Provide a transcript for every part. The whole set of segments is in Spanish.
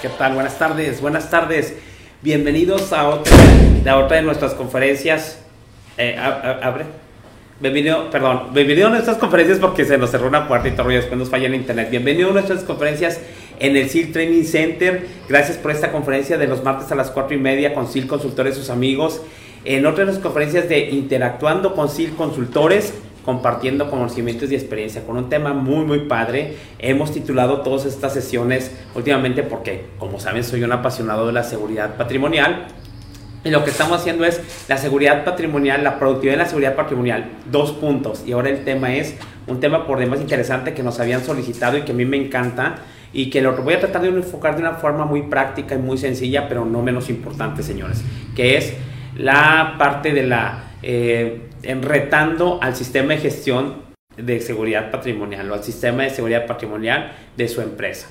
¿Qué tal? Buenas tardes, buenas tardes. Bienvenidos a otra, de nuestras conferencias. Eh, abre. Bienvenido, perdón, bienvenido a nuestras conferencias porque se nos cerró una puerta y todo y después nos falla el internet. Bienvenido a nuestras conferencias en el SIL Training Center. Gracias por esta conferencia de los martes a las 4 y media con SIL Consultores, sus amigos. En otra de las conferencias de Interactuando con SIL Consultores compartiendo conocimientos y experiencia con un tema muy muy padre. Hemos titulado todas estas sesiones últimamente porque, como saben, soy un apasionado de la seguridad patrimonial. Y lo que estamos haciendo es la seguridad patrimonial, la productividad de la seguridad patrimonial, dos puntos. Y ahora el tema es un tema por demás interesante que nos habían solicitado y que a mí me encanta y que lo voy a tratar de enfocar de una forma muy práctica y muy sencilla, pero no menos importante, señores, que es la parte de la eh, retando al sistema de gestión de seguridad patrimonial o al sistema de seguridad patrimonial de su empresa.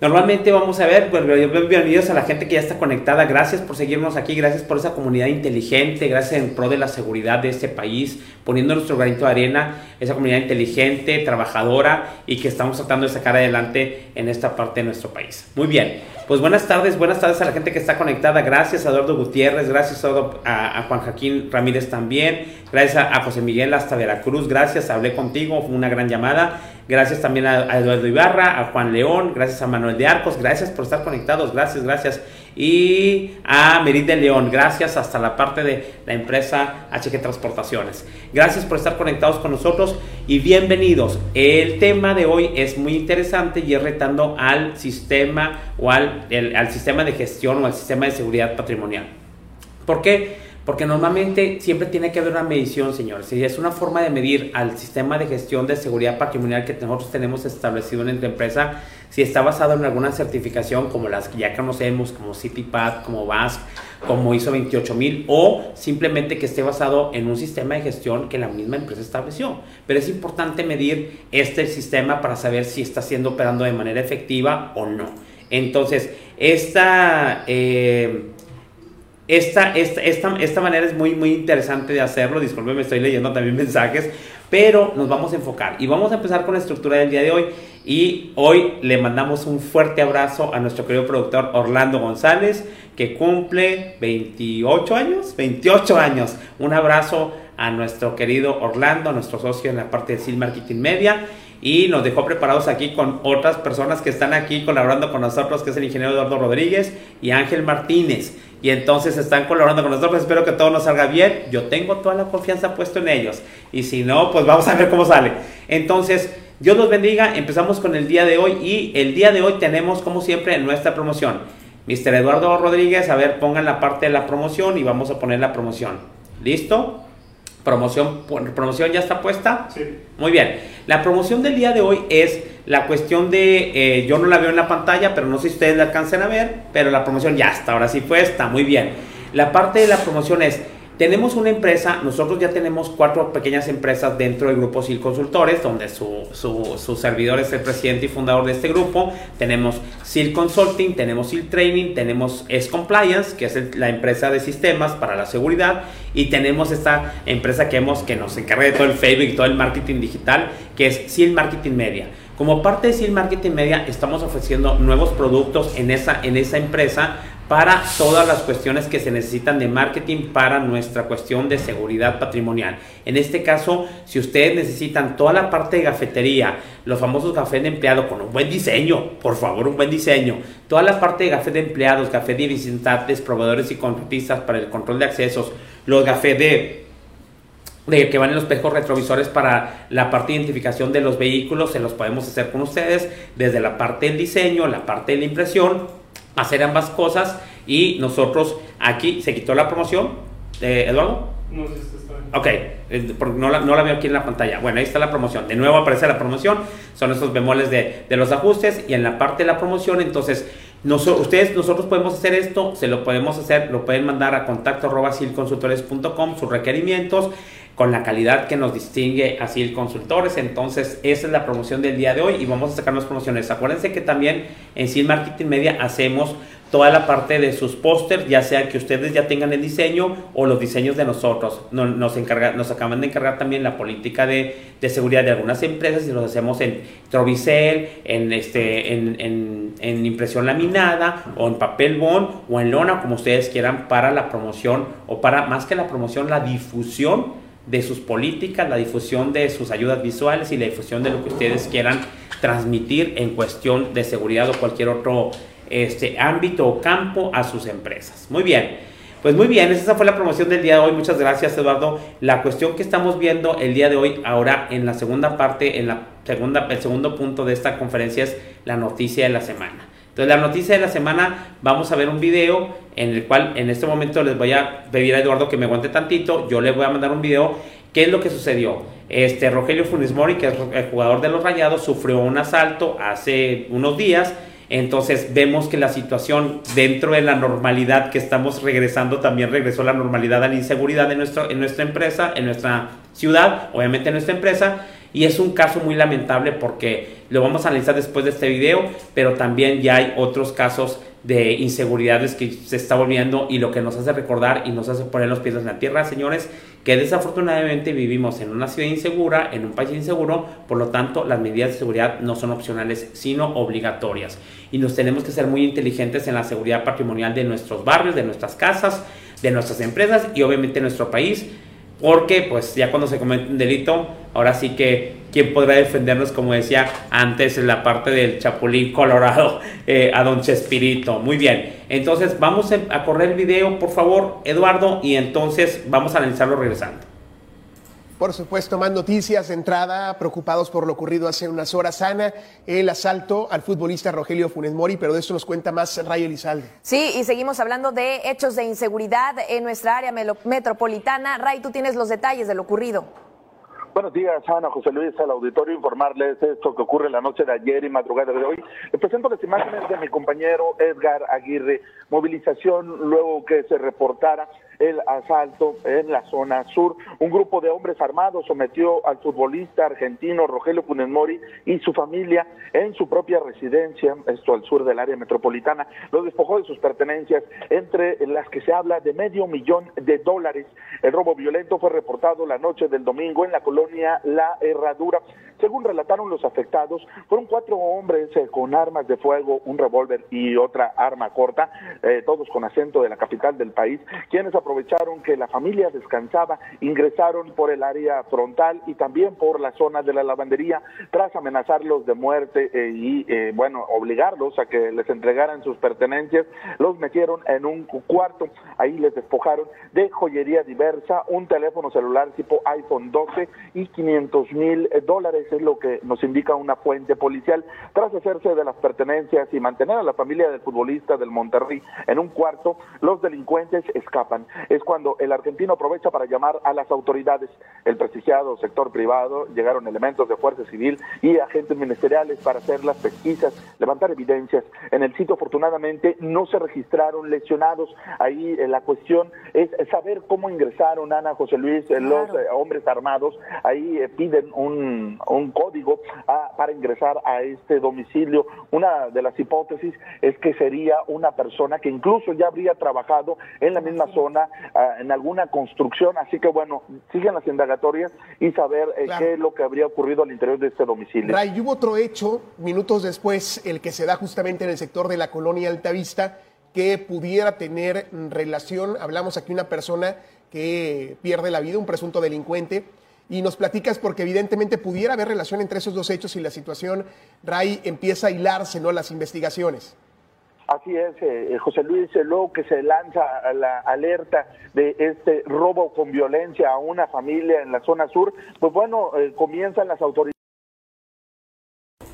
Normalmente vamos a ver, pues, bienvenidos a la gente que ya está conectada, gracias por seguirnos aquí, gracias por esa comunidad inteligente, gracias en pro de la seguridad de este país, poniendo nuestro granito de arena, esa comunidad inteligente, trabajadora y que estamos tratando de sacar adelante en esta parte de nuestro país. Muy bien, pues buenas tardes, buenas tardes a la gente que está conectada, gracias a Eduardo Gutiérrez, gracias a, Juan Joaquín Ramírez también, gracias a, José Miguel hasta Veracruz, gracias, hablé contigo, fue una gran llamada. Gracias también a, Eduardo Ibarra, a Juan León, gracias a Manuel de Arcos, gracias por estar conectados, gracias, gracias. Y a Merid de León, gracias hasta la parte de la empresa HG Transportaciones. Gracias por estar conectados con nosotros y bienvenidos. El tema de hoy es muy interesante y es retando al sistema o al, al sistema de gestión o al sistema de seguridad patrimonial. ¿Por qué? Porque normalmente siempre tiene que haber una medición, señores. Y es una forma de medir al sistema de gestión de seguridad patrimonial que nosotros tenemos establecido en nuestra empresa, si está basado en alguna certificación como las que ya conocemos, como CityPath, como VASC, como ISO 28000, o simplemente que esté basado en un sistema de gestión que la misma empresa estableció. Pero es importante medir este sistema para saber si está siendo operando de manera efectiva o no. Entonces, esta... Eh, esta, esta, esta, manera es muy, muy interesante de hacerlo. Disculpe, me estoy leyendo también mensajes, pero nos vamos a enfocar y vamos a empezar con la estructura del día de hoy. Y hoy le mandamos un fuerte abrazo a nuestro querido productor Orlando González, que cumple 28 años, 28 años. Un abrazo a nuestro querido Orlando, nuestro socio en la parte de Sil Marketing Media y nos dejó preparados aquí con otras personas que están aquí colaborando con nosotros, que es el ingeniero Eduardo Rodríguez y Ángel Martínez. Y entonces están colaborando con nosotros. Espero que todo nos salga bien. Yo tengo toda la confianza puesta en ellos. Y si no, pues vamos a ver cómo sale. Entonces, Dios los bendiga. Empezamos con el día de hoy. Y el día de hoy tenemos, como siempre, nuestra promoción. Mr. Eduardo Rodríguez, a ver, pongan la parte de la promoción y vamos a poner la promoción. ¿Listo? Promoción, promoción ya está puesta. Sí. Muy bien. La promoción del día de hoy es la cuestión de, eh, yo no la veo en la pantalla, pero no sé si ustedes la alcancen a ver, pero la promoción ya está, ahora sí puesta, muy bien. La parte de la promoción es tenemos una empresa, nosotros ya tenemos cuatro pequeñas empresas dentro del grupo SIL Consultores, donde su, su, servidor es el presidente y fundador de este grupo. Tenemos SIL Consulting, tenemos SIL Training, tenemos S Compliance, que es la empresa de sistemas para la seguridad, y tenemos esta empresa que, hemos, que nos encarga de todo el Facebook y todo el marketing digital, que es SIL Marketing Media. Como parte de SIL Marketing Media, estamos ofreciendo nuevos productos en esa, en esa empresa para todas las cuestiones que se necesitan de marketing para nuestra cuestión de seguridad patrimonial. En este caso, si ustedes necesitan toda la parte de gafetería, los famosos cafés de empleado con un buen diseño, por favor, un buen diseño, toda la parte de café de empleados, café de visitantes, proveedores y contratistas para el control de accesos, los cafés de de que van en los espejos retrovisores para la parte de identificación de los vehículos, se los podemos hacer con ustedes desde la parte del diseño, la parte de la impresión hacer ambas cosas y nosotros aquí se quitó la promoción, eh, Eduardo. No, sí está Ok, eh, porque no la, no la, veo aquí en la pantalla. Bueno, ahí está la promoción. De nuevo aparece la promoción. Son estos bemoles de, de los ajustes. Y en la parte de la promoción, entonces, ustedes, nosotros podemos hacer esto. Se lo podemos hacer. Lo pueden mandar a contacto arroba sus requerimientos con la calidad que nos distingue así el consultores. Entonces, esa es la promoción del día de hoy y vamos a sacar las promociones. Acuérdense que también en Sil Marketing Media hacemos toda la parte de sus pósters, ya sea que ustedes ya tengan el diseño o los diseños de nosotros. Nos, nos, encarga, nos acaban de encargar también la política de, de, seguridad de algunas empresas y los hacemos en Trovicel, en, este, en, en, en, impresión laminada o en papel bond o en lona, como ustedes quieran, para la promoción o para más que la promoción, la difusión de sus políticas, la difusión de sus ayudas visuales y la difusión de lo que ustedes quieran transmitir en cuestión de seguridad o cualquier otro este ámbito o campo a sus empresas. Muy bien. Pues muy bien, esa fue la promoción del día de hoy. Muchas gracias, Eduardo. La cuestión que estamos viendo el día de hoy, ahora en la segunda parte, en la segunda, el segundo punto de esta conferencia es la noticia de la semana. Entonces, la noticia de la semana, vamos a ver un video en el cual en este momento les voy a pedir a Eduardo que me aguante tantito. Yo le voy a mandar un video. ¿Qué es lo que sucedió? Este Rogelio Funes Mori, que es el jugador de los Rayados, sufrió un asalto hace unos días entonces vemos que la situación dentro de la normalidad que estamos regresando, también regresó la normalidad a la inseguridad en, nuestro, en nuestra empresa, en nuestra ciudad, obviamente en nuestra empresa. Y es un caso muy lamentable porque lo vamos a analizar después de este video, pero también ya hay otros casos de inseguridades que se está volviendo y lo que nos hace recordar y nos hace poner los pies en la tierra, señores, que desafortunadamente vivimos en una ciudad insegura, en un país inseguro, por lo tanto las medidas de seguridad no son opcionales, sino obligatorias. Y nos tenemos que ser muy inteligentes en la seguridad patrimonial de nuestros barrios, de nuestras casas, de nuestras empresas y obviamente nuestro país porque pues ya cuando se comete un delito, ahora sí que quién podrá defendernos, como decía antes en la parte del Chapulín Colorado, eh, a Don Chespirito. Muy bien, entonces vamos a correr el video, por favor, Eduardo, y entonces vamos a analizarlo regresando. Por supuesto, más noticias de entrada, preocupados por lo ocurrido hace unas horas, Ana, el asalto al futbolista Rogelio Funes Mori, pero de esto nos cuenta más Ray Elizalde. Sí, y seguimos hablando de hechos de inseguridad en nuestra área metropolitana. Ray, tú tienes los detalles de lo ocurrido. Buenos días, Ana, José Luis, al auditorio, informarles esto que ocurre la noche de ayer y madrugada de hoy. Les presento las imágenes de mi compañero Edgar Aguirre. Movilización luego que se reportara el asalto en la zona sur. Un grupo de hombres armados sometió al futbolista argentino Rogelio Funes Mori y su familia en su propia residencia, esto al sur del área metropolitana. Lo despojó de sus pertenencias, entre las que se habla de medio millón de dólares. El robo violento fue reportado la noche del domingo en la colonia La Herradura. Según relataron los afectados, fueron cuatro hombres eh, con armas de fuego, un revólver y otra arma corta, eh, todos con acento de la capital del país, quienes que la familia descansaba, ingresaron por el área frontal y también por la zona de la lavandería, tras amenazarlos de muerte eh, y, eh, bueno, obligarlos a que les entregaran sus pertenencias, los metieron en un cuarto, ahí les despojaron de joyería diversa, un teléfono celular tipo iPhone 12 y 500 mil dólares, es lo que nos indica una fuente policial, tras hacerse de las pertenencias y mantener a la familia del futbolista del Monterrey en un cuarto, los delincuentes escapan es cuando el argentino aprovecha para llamar a las autoridades. El prestigiado sector privado, llegaron elementos de Fuerza Civil y agentes ministeriales para hacer las pesquisas, levantar evidencias. En el sitio, afortunadamente, no se registraron lesionados. Ahí eh, la cuestión es saber cómo ingresaron, Ana José Luis, eh, los eh, hombres armados. Ahí piden un, un código ah, para ingresar a este domicilio. Una de las hipótesis es que sería una persona que incluso ya habría trabajado en la misma zona En alguna construcción, así que bueno, siguen las indagatorias y saber eh, qué es lo que habría ocurrido al interior de este domicilio. Ray, hubo otro hecho, minutos después, el que se da justamente en el sector de la colonia Altavista, que pudiera tener relación, hablamos aquí una persona que pierde la vida, un presunto delincuente, y nos platicas porque evidentemente pudiera haber relación entre esos dos hechos y la situación, Ray, empieza a hilarse, ¿no? Las investigaciones. Así es, eh, eh, José Luis, eh, luego que se lanza la alerta de este robo con violencia a una familia en la zona sur, pues bueno, comienzan las autoridades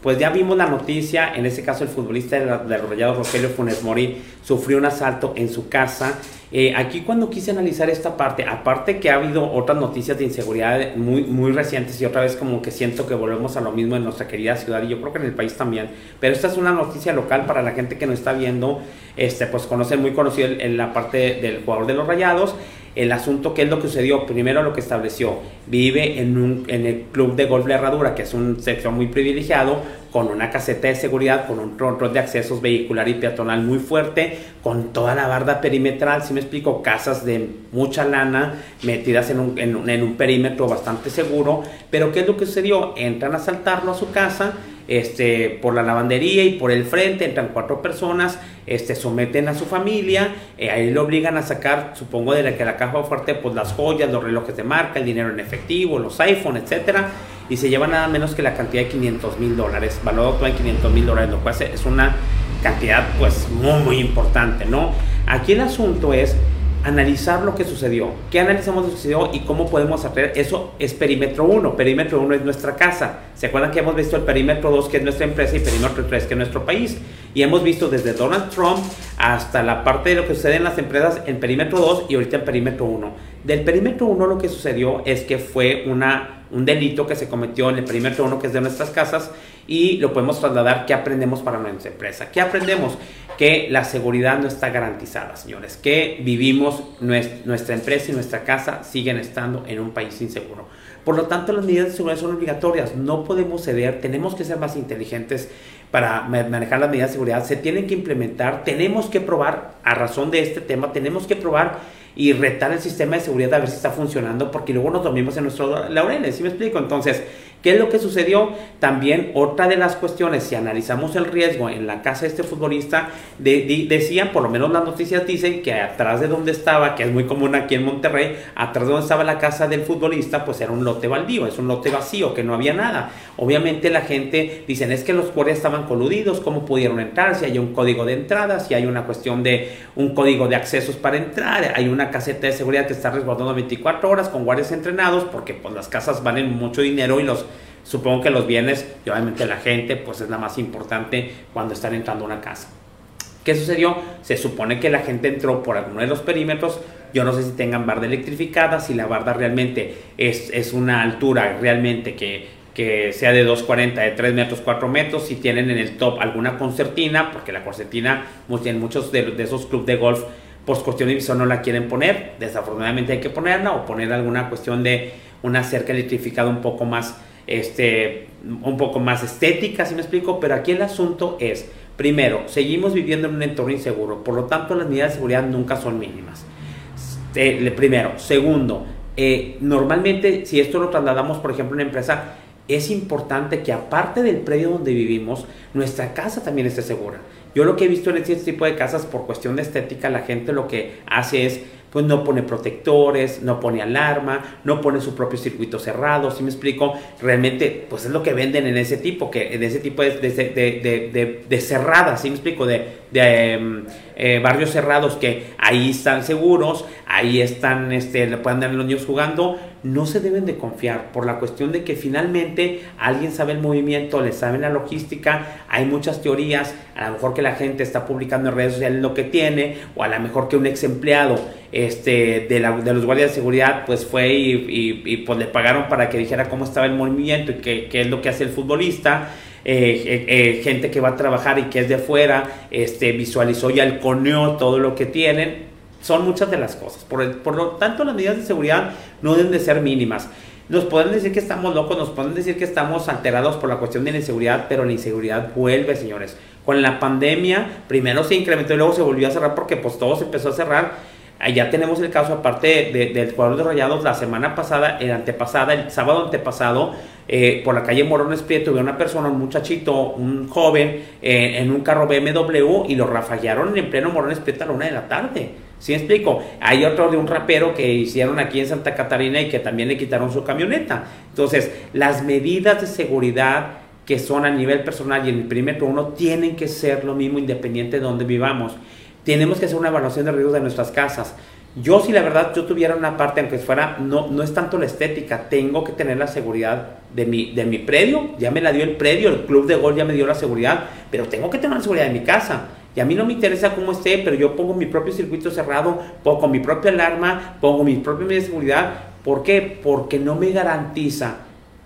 pues ya vimos la noticia, en este caso el futbolista de, los Rayados Rogelio Funes Mori sufrió un asalto en su casa. Eh, aquí cuando quise analizar esta parte, aparte que ha habido otras noticias de inseguridad muy, muy recientes y otra vez como que siento que volvemos a lo mismo en nuestra querida ciudad y yo creo que en el país también, pero esta es una noticia local para la gente que nos está viendo, este, pues conoce muy conocido en la parte del jugador de los Rayados El asunto, ¿qué es lo que sucedió? Primero lo que estableció, vive en, un, en el club de golf La Herradura, que es un sector muy privilegiado, con una caseta de seguridad, con un control de accesos vehicular y peatonal muy fuerte, con toda la barda perimetral, si me explico, casas de mucha lana metidas en un, en en un perímetro bastante seguro. Pero ¿qué es lo que sucedió? Entran a asaltarlo a su casa este, por la lavandería y por el frente, entran cuatro personas, este, someten a su familia, eh, ahí lo obligan a sacar, supongo de la que la caja fuerte, pues las joyas, los relojes de marca, el dinero en efectivo, los iPhone, etcétera, y se lleva nada menos que la cantidad de 500 mil dólares, valorado en 500 mil dólares, lo cual es una cantidad pues muy, muy importante, ¿no? Aquí el asunto es analizar lo que sucedió. ¿Qué analizamos lo que sucedió y cómo podemos hacer? Eso es perímetro 1. Perímetro 1 es nuestra casa. ¿Se acuerdan que hemos visto el perímetro 2 que es nuestra empresa y perímetro 3 que es nuestro país? Y hemos visto desde Donald Trump hasta la parte de lo que sucede en las empresas en perímetro 2 y ahorita en perímetro 1. Del perímetro 1 lo que sucedió es que fue una, un delito que se cometió en el perímetro 1 que es de nuestras casas y lo podemos trasladar. ¿Qué aprendemos para nuestra empresa? ¿Qué aprendemos? que la seguridad no está garantizada, señores, que vivimos, nuestra empresa y nuestra casa siguen estando en un país inseguro. Por lo tanto, las medidas de seguridad son obligatorias, no podemos ceder, tenemos que ser más inteligentes para manejar las medidas de seguridad, se tienen que implementar, tenemos que probar, a razón de este tema, tenemos que probar y retar el sistema de seguridad a ver si está funcionando, porque luego nos dormimos en nuestros laureles, ¿sí me explico? Entonces, ¿Qué es lo que sucedió? También otra de las cuestiones, si analizamos el riesgo en la casa de este futbolista, decían, por lo menos las noticias dicen que atrás de donde estaba, que es muy común aquí en Monterrey, atrás de donde estaba la casa del futbolista, pues era un lote baldío, es un lote vacío, que no había nada. Obviamente la gente dicen, es que los guardias estaban coludidos, ¿cómo pudieron entrar? Si hay un código de entrada, si hay una cuestión de un código de accesos para entrar, hay una caseta de seguridad que está resguardando 24 horas con guardias entrenados, porque pues las casas valen mucho dinero y los Supongo que los bienes y obviamente la gente, pues es la más importante cuando están entrando a una casa. ¿Qué sucedió? Se supone que la gente entró por alguno de los perímetros. Yo no sé si tengan barda electrificada, si la barda realmente es, es una altura realmente que, que sea de 2,40, de 3 metros, 4 metros. Si tienen en el top alguna concertina, porque la concertina, en muchos de, de esos clubes de golf, por cuestión de visión no la quieren poner. Desafortunadamente hay que ponerla o poner alguna cuestión de una cerca electrificada un poco más este, un poco más estética, si me explico, pero aquí el asunto es, primero, seguimos viviendo en un entorno inseguro, por lo tanto las medidas de seguridad nunca son mínimas. Eh, primero, segundo, eh, normalmente si esto lo trasladamos, por ejemplo, a una empresa, es importante que aparte del predio donde vivimos, nuestra casa también esté segura. Yo lo que he visto en este tipo de casas, por cuestión de estética, la gente lo que hace es pues no pone protectores, no pone alarma, no pone su propio circuito cerrado, ¿sí me explico? Realmente, pues es lo que venden en ese tipo, que en ese tipo de, de, de, cerradas, ¿sí me explico? De, em, eh, barrios cerrados que ahí están seguros, ahí están, este, le pueden dar los niños jugando, no se deben de confiar por la cuestión de que finalmente alguien sabe el movimiento, le sabe la logística, hay muchas teorías, a lo mejor que la gente está publicando en redes sociales lo que tiene, o a lo mejor que un ex empleado este, de, la, de los guardias de seguridad pues fue y, y, pues le pagaron para que dijera cómo estaba el movimiento y qué, qué es lo que hace el futbolista. Eh, eh, eh, gente que va a trabajar y que es de fuera, este, visualizó y halconeó todo lo que tienen son muchas de las cosas. Por, por lo tanto, las medidas de seguridad no deben de ser mínimas. Nos pueden decir que estamos locos, nos pueden decir que estamos alterados por la cuestión de la inseguridad, pero la inseguridad vuelve, señores. Con la pandemia, primero se incrementó y luego se volvió a cerrar porque pues todo se empezó a cerrar. Ya tenemos el caso, aparte del jugador de Rayados, la semana pasada, el antepasada, el sábado antepasado, eh, por la calle Morones Prieto, había una persona, un muchachito, un joven, eh, en un carro BMW y lo rafaguearon en pleno Morones Prieto a la una de la tarde. ¿Sí me explico? Hay otro de un rapero que hicieron aquí en Santa Catarina y que también le quitaron su camioneta. Entonces, las medidas de seguridad que son a nivel personal y en el perímetro uno tienen que ser lo mismo independiente de donde vivamos. Tenemos que hacer una evaluación de riesgos de nuestras casas. Yo si la verdad yo tuviera una parte, aunque fuera, no, no es tanto la estética, tengo que tener la seguridad de mi, de mi predio, ya me la dio el predio, el club de gol ya me dio la seguridad, pero tengo que tener la seguridad de mi casa. Y a mí no me interesa cómo esté, pero yo pongo mi propio circuito cerrado, pongo mi propia alarma, pongo mi propia medida de seguridad. ¿Por qué? Porque no me garantiza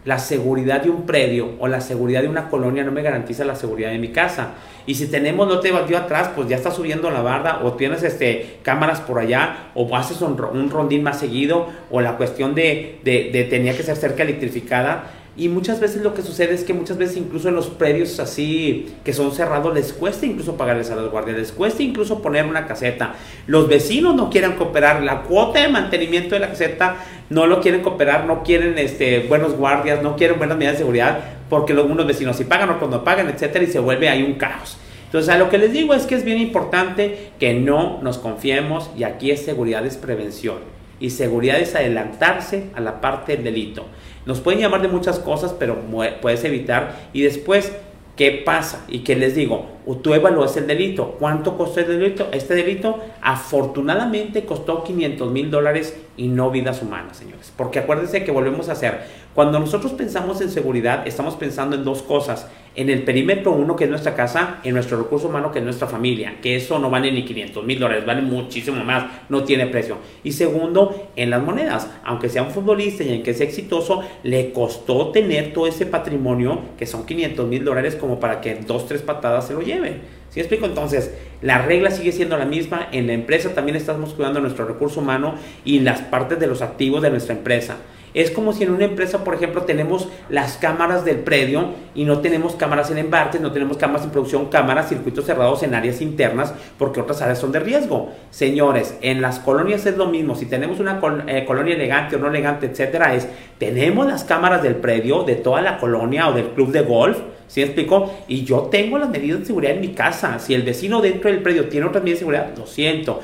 la seguridad de un predio o la seguridad de una colonia no me garantiza la seguridad de mi casa. Y si tenemos no te batió atrás, pues ya está subiendo la barda o tienes este, cámaras por allá o haces un, un rondín más seguido o la cuestión de, de, de tenía que ser cerca electrificada y muchas veces lo que sucede es que muchas veces incluso en los predios así que son cerrados les cuesta incluso pagarles a los guardias, les cuesta incluso poner una caseta. Los vecinos no quieren cooperar, la cuota de mantenimiento de la caseta no lo quieren cooperar, no quieren este, buenos guardias, no quieren buenas medidas de seguridad porque los, vecinos si pagan, otros no pagan, etcétera, y se vuelve ahí un caos. Entonces, a lo que les digo es que es bien importante que no nos confiemos y aquí es seguridad, es prevención. Y seguridad es adelantarse a la parte del delito. Nos pueden llamar de muchas cosas, pero puedes evitar. Y después, ¿qué pasa? Y que les digo, tú evalúas el delito. ¿Cuánto costó el delito? Este delito afortunadamente costó 500 mil dólares y no vidas humanas, señores. Porque acuérdense que volvemos a hacer, cuando nosotros pensamos en seguridad, estamos pensando en dos cosas. En el perímetro uno, que es nuestra casa, en nuestro recurso humano, que es nuestra familia, que eso no vale ni 500 mil dólares, vale muchísimo más, no tiene precio. Y segundo, en las monedas, aunque sea un futbolista y en que sea exitoso, le costó tener todo ese patrimonio, que son 500 mil dólares, como para que dos, tres patadas se lo lleven. ¿Sí explico? Entonces, la regla sigue siendo la misma. En la empresa también estamos cuidando nuestro recurso humano y las partes de los activos de nuestra empresa. Es como si en una empresa, por ejemplo, tenemos las cámaras del predio y no tenemos cámaras en embarques, no tenemos cámaras en producción, cámaras, circuitos cerrados en áreas internas, porque otras áreas son de riesgo. Señores, en las colonias es lo mismo. Si tenemos una eh, colonia elegante o no elegante, etcétera, es tenemos las cámaras del predio, de toda la colonia o del club de golf. ¿Sí explico? Y yo tengo las medidas de seguridad en mi casa. Si el vecino dentro del predio tiene otras medidas de seguridad, lo siento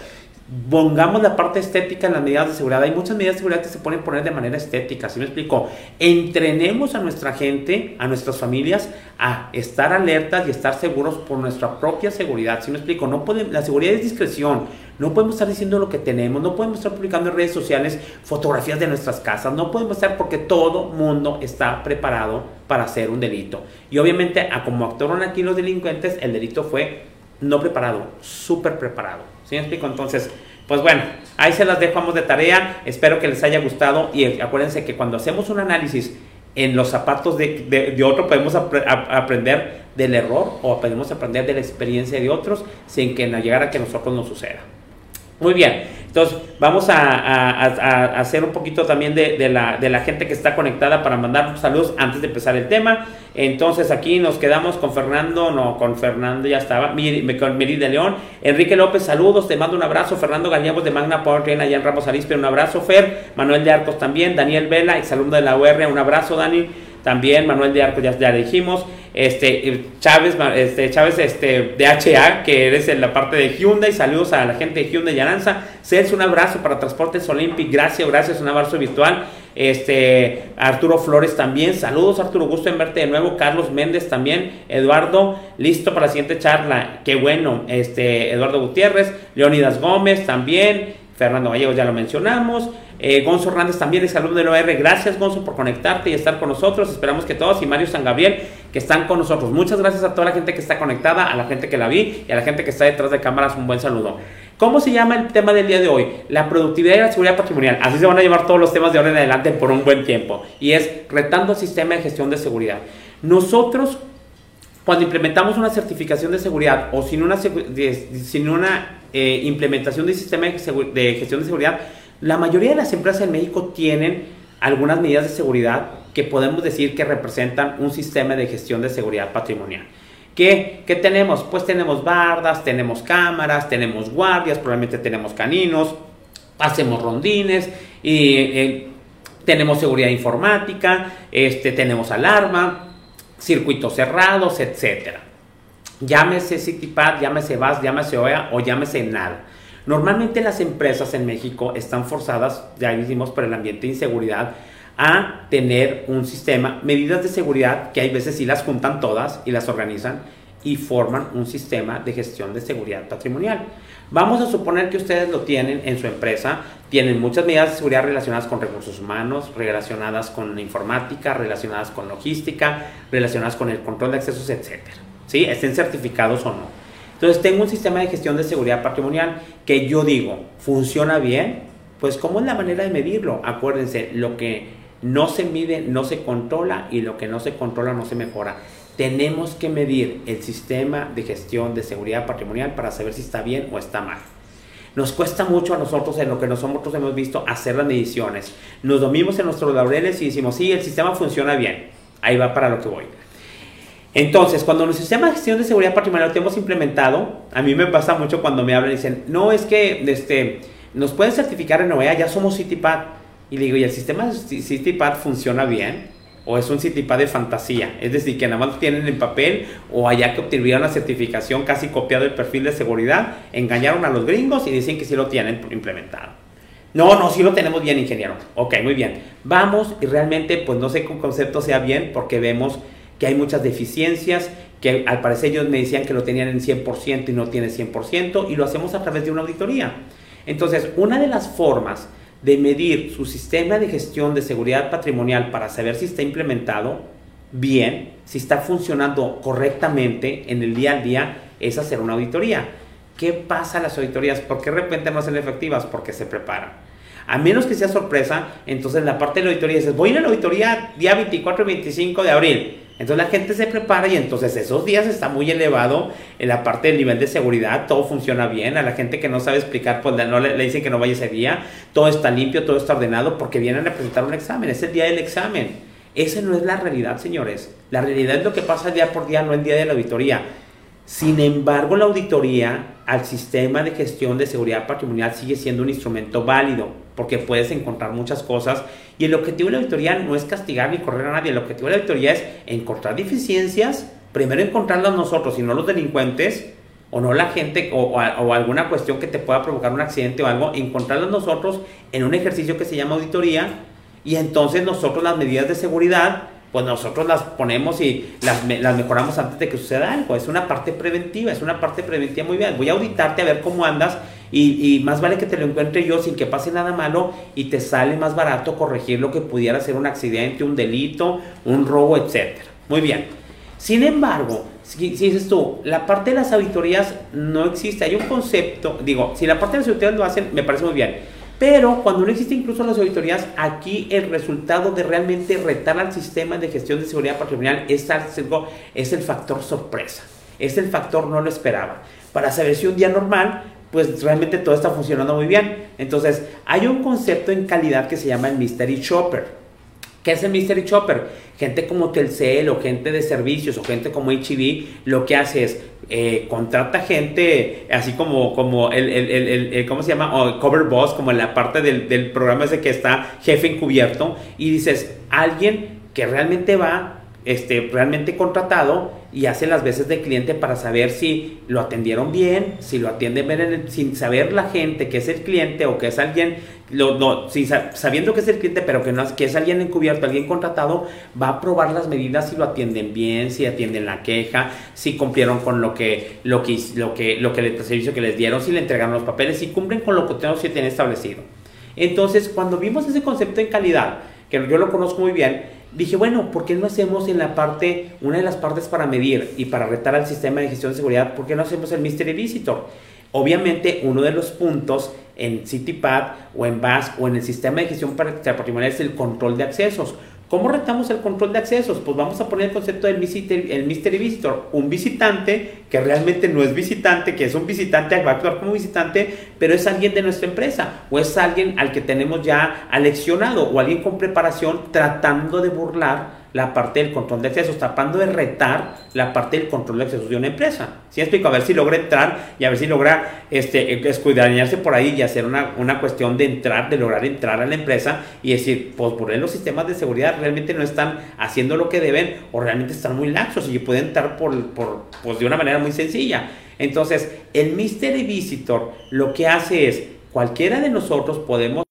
pongamos la parte estética en las medidas de seguridad. Hay muchas medidas de seguridad que se pueden poner de manera estética, ¿sí me explico? Entrenemos a nuestra gente, a nuestras familias, a estar alertas y estar seguros por nuestra propia seguridad, ¿sí me explico? No podemos, la seguridad es discreción, no podemos estar diciendo lo que tenemos, no podemos estar publicando en redes sociales fotografías de nuestras casas, no podemos estar porque todo mundo está preparado para hacer un delito. Y obviamente, a como actuaron aquí los delincuentes, el delito fue no preparado, súper preparado. ¿Sí me explico? Entonces, pues bueno, ahí se las dejamos de tarea. Espero que les haya gustado y acuérdense que cuando hacemos un análisis en los zapatos de, otro podemos aprender del error o podemos aprender de la experiencia de otros sin que llegara a que nosotros nos suceda. Muy bien, entonces vamos a, hacer un poquito también de, la, de la gente que está conectada para mandar saludos antes de empezar el tema. Entonces aquí nos quedamos con Fernando, no, con Fernando ya estaba, con Miri de León. Enrique López, saludos, te mando un abrazo. Fernando Gallegos de Magna Power allá en Ramos Arispe, un abrazo. Fer, Manuel de Arcos también, Daniel Vela, exalumno de la UR, un abrazo, Dani. También Manuel de Arcos, ya, ya dijimos este Chávez, este, Chávez este, de HA, que eres en la parte de Hyundai. Saludos a la gente de Hyundai Aranza. Celso, un abrazo para Transportes Olympic. Gracias, gracias, un abrazo virtual. Este, Arturo Flores también. Saludos, Arturo. Gusto en verte de nuevo. Carlos Méndez también. Eduardo, listo para la siguiente charla. Qué bueno. Este, Eduardo Gutiérrez. Leonidas Gómez también. Fernando Gallegos ya lo mencionamos. Eh, Gonzo Hernández también es alumno del OR. Gracias, Gonzo, por conectarte y estar con nosotros. Esperamos que todos. Y Mario San Gabriel, que están con nosotros. Muchas gracias a toda la gente que está conectada, a la gente que la vi y a la gente que está detrás de cámaras. Un buen saludo. ¿Cómo se llama el tema del día de hoy? La productividad y la seguridad patrimonial. Así se van a llevar todos los temas de ahora en adelante por un buen tiempo. Y es retando el sistema de gestión de seguridad. Nosotros, cuando implementamos una certificación de seguridad o sin una, sin una eh, implementación de sistema de gestión de seguridad, la mayoría de las empresas en México tienen algunas medidas de seguridad que podemos decir que representan un sistema de gestión de seguridad patrimonial. ¿Qué, ¿Qué, tenemos? Pues tenemos bardas, tenemos cámaras, tenemos guardias, probablemente tenemos caninos, hacemos rondines y eh, tenemos seguridad informática, este, tenemos alarma, circuitos cerrados, etc. Llámese CityPad, llámese VAS, llámese OEA o llámese nada. Normalmente las empresas en México están forzadas, ya dijimos, por el ambiente de inseguridad, a tener un sistema, medidas de seguridad que hay veces sí las juntan todas y las organizan y forman un sistema de gestión de seguridad patrimonial. Vamos a suponer que ustedes lo tienen en su empresa, tienen muchas medidas de seguridad relacionadas con recursos humanos, relacionadas con informática, relacionadas con logística, relacionadas con el control de accesos, etc. ¿Sí? Estén certificados o no. Entonces tengo un sistema de gestión de seguridad patrimonial que yo digo, ¿funciona bien? Pues ¿cómo es la manera de medirlo? Acuérdense, lo que no se mide, no se controla y lo que no se controla no se mejora. Tenemos que medir el sistema de gestión de seguridad patrimonial para saber si está bien o está mal. Nos cuesta mucho a nosotros, en lo que nosotros hemos visto, hacer las mediciones. Nos dormimos en nuestros laureles y decimos, sí, el sistema funciona bien. Ahí va para lo que voy. Entonces, cuando el sistema de gestión de seguridad patrimonial lo tenemos implementado, a mí me pasa mucho cuando me hablan y dicen, no, es que este, nos pueden certificar en OEA, ya somos CityPad. Y le digo, ¿y el sistema CityPad funciona bien? ¿O es un CityPad de fantasía? Es decir, que nada más lo tienen en papel o allá que obtuvieron la certificación casi copiado el perfil de seguridad, engañaron a los gringos y dicen que sí lo tienen implementado. No, no, sí lo tenemos bien, ingeniero. Ok, muy bien. Vamos y realmente, pues no sé qué concepto sea bien porque vemos que hay muchas deficiencias, que al parecer ellos me decían que lo tenían en 100% y no tiene 100%, y lo hacemos a través de una auditoría. Entonces, una de las formas de medir su sistema de gestión de seguridad patrimonial para saber si está implementado bien, si está funcionando correctamente en el día a día, es hacer una auditoría. ¿Qué pasa a las auditorías? ¿Por qué de repente no son efectivas? Porque se preparan. A menos que sea sorpresa, entonces la parte de la auditoría dices, voy a ir a la auditoría día 24 y 25 de abril. Entonces la gente se prepara y entonces esos días está muy elevado en la parte del nivel de seguridad, todo funciona bien, a la gente que no sabe explicar, pues no le, dicen que no vaya ese día, todo está limpio, todo está ordenado porque vienen a presentar un examen, es el día del examen. Esa no es la realidad, señores. La realidad es lo que pasa día por día, no el día de la auditoría. Sin embargo, la auditoría al sistema de gestión de seguridad patrimonial sigue siendo un instrumento válido porque puedes encontrar muchas cosas y el objetivo de la auditoría no es castigar ni correr a nadie, el objetivo de la auditoría es encontrar deficiencias, primero encontrarlas nosotros y no los delincuentes o no la gente o, alguna cuestión que te pueda provocar un accidente o algo, encontrarlas nosotros en un ejercicio que se llama auditoría y entonces nosotros las medidas de seguridad pues nosotros las ponemos y las, las, mejoramos antes de que suceda algo. Es una parte preventiva, es una parte preventiva muy bien. Voy a auditarte a ver cómo andas y, más vale que te lo encuentre yo sin que pase nada malo y te sale más barato corregir lo que pudiera ser un accidente, un delito, un robo, etc. Muy bien. Sin embargo, si, si, dices tú, la parte de las auditorías no existe, hay un concepto, digo, si la parte de las auditorías lo hacen, me parece muy bien pero cuando no existe incluso las auditorías, aquí el resultado de realmente retar al sistema de gestión de seguridad patrimonial es, es el factor sorpresa. Es el factor no lo esperaba. Para saber si un día normal, pues realmente todo está funcionando muy bien. Entonces, hay un concepto en calidad que se llama el Mystery Shopper. ¿Qué es el Mystery Shopper? Gente como Telcel o gente de servicios o gente como HB lo que hace es eh, contrata gente así como, como el, el, ¿cómo se llama? cover boss, como la parte del, del programa ese que está jefe encubierto y dices, alguien que realmente va este, realmente contratado y hace las veces de cliente para saber si lo atendieron bien, si lo atienden bien, sin saber la gente que es el cliente o que es alguien, lo, sabiendo que es el cliente, pero que, no, que es alguien encubierto, alguien contratado, va a probar las medidas si lo atienden bien, si atienden la queja, si cumplieron con lo que, lo que, lo que, lo que el servicio que les dieron, si le entregaron los papeles, si cumplen con lo que tener establecido. Entonces, cuando vimos ese concepto en calidad, que yo lo conozco muy bien, dije, bueno, ¿por qué no hacemos en la parte, una de las partes para medir y para retar al sistema de gestión de seguridad, ¿por qué no hacemos el Mystery Visitor? Obviamente, uno de los puntos en CityPad o en BAS o en el sistema de gestión patrimonial es el control de accesos. ¿Cómo retamos el control de accesos? Pues vamos a poner el concepto del el mystery visitor, un visitante que realmente no es visitante, que es un visitante, va a actuar como visitante, pero es alguien de nuestra empresa o es alguien al que tenemos ya aleccionado o alguien con preparación tratando de burlar la parte del control de accesos, tratando de retar la parte del control de accesos de una empresa. ¿Sí explico? A ver si logra entrar y a ver si logra este, escudriñarse por ahí y hacer una, una, cuestión de entrar, de lograr entrar a la empresa y decir, pues por los sistemas de seguridad realmente no están haciendo lo que deben o realmente están muy laxos y pueden entrar por, por, pues de una manera muy sencilla. Entonces, el Mystery Visitor lo que hace es, cualquiera de nosotros podemos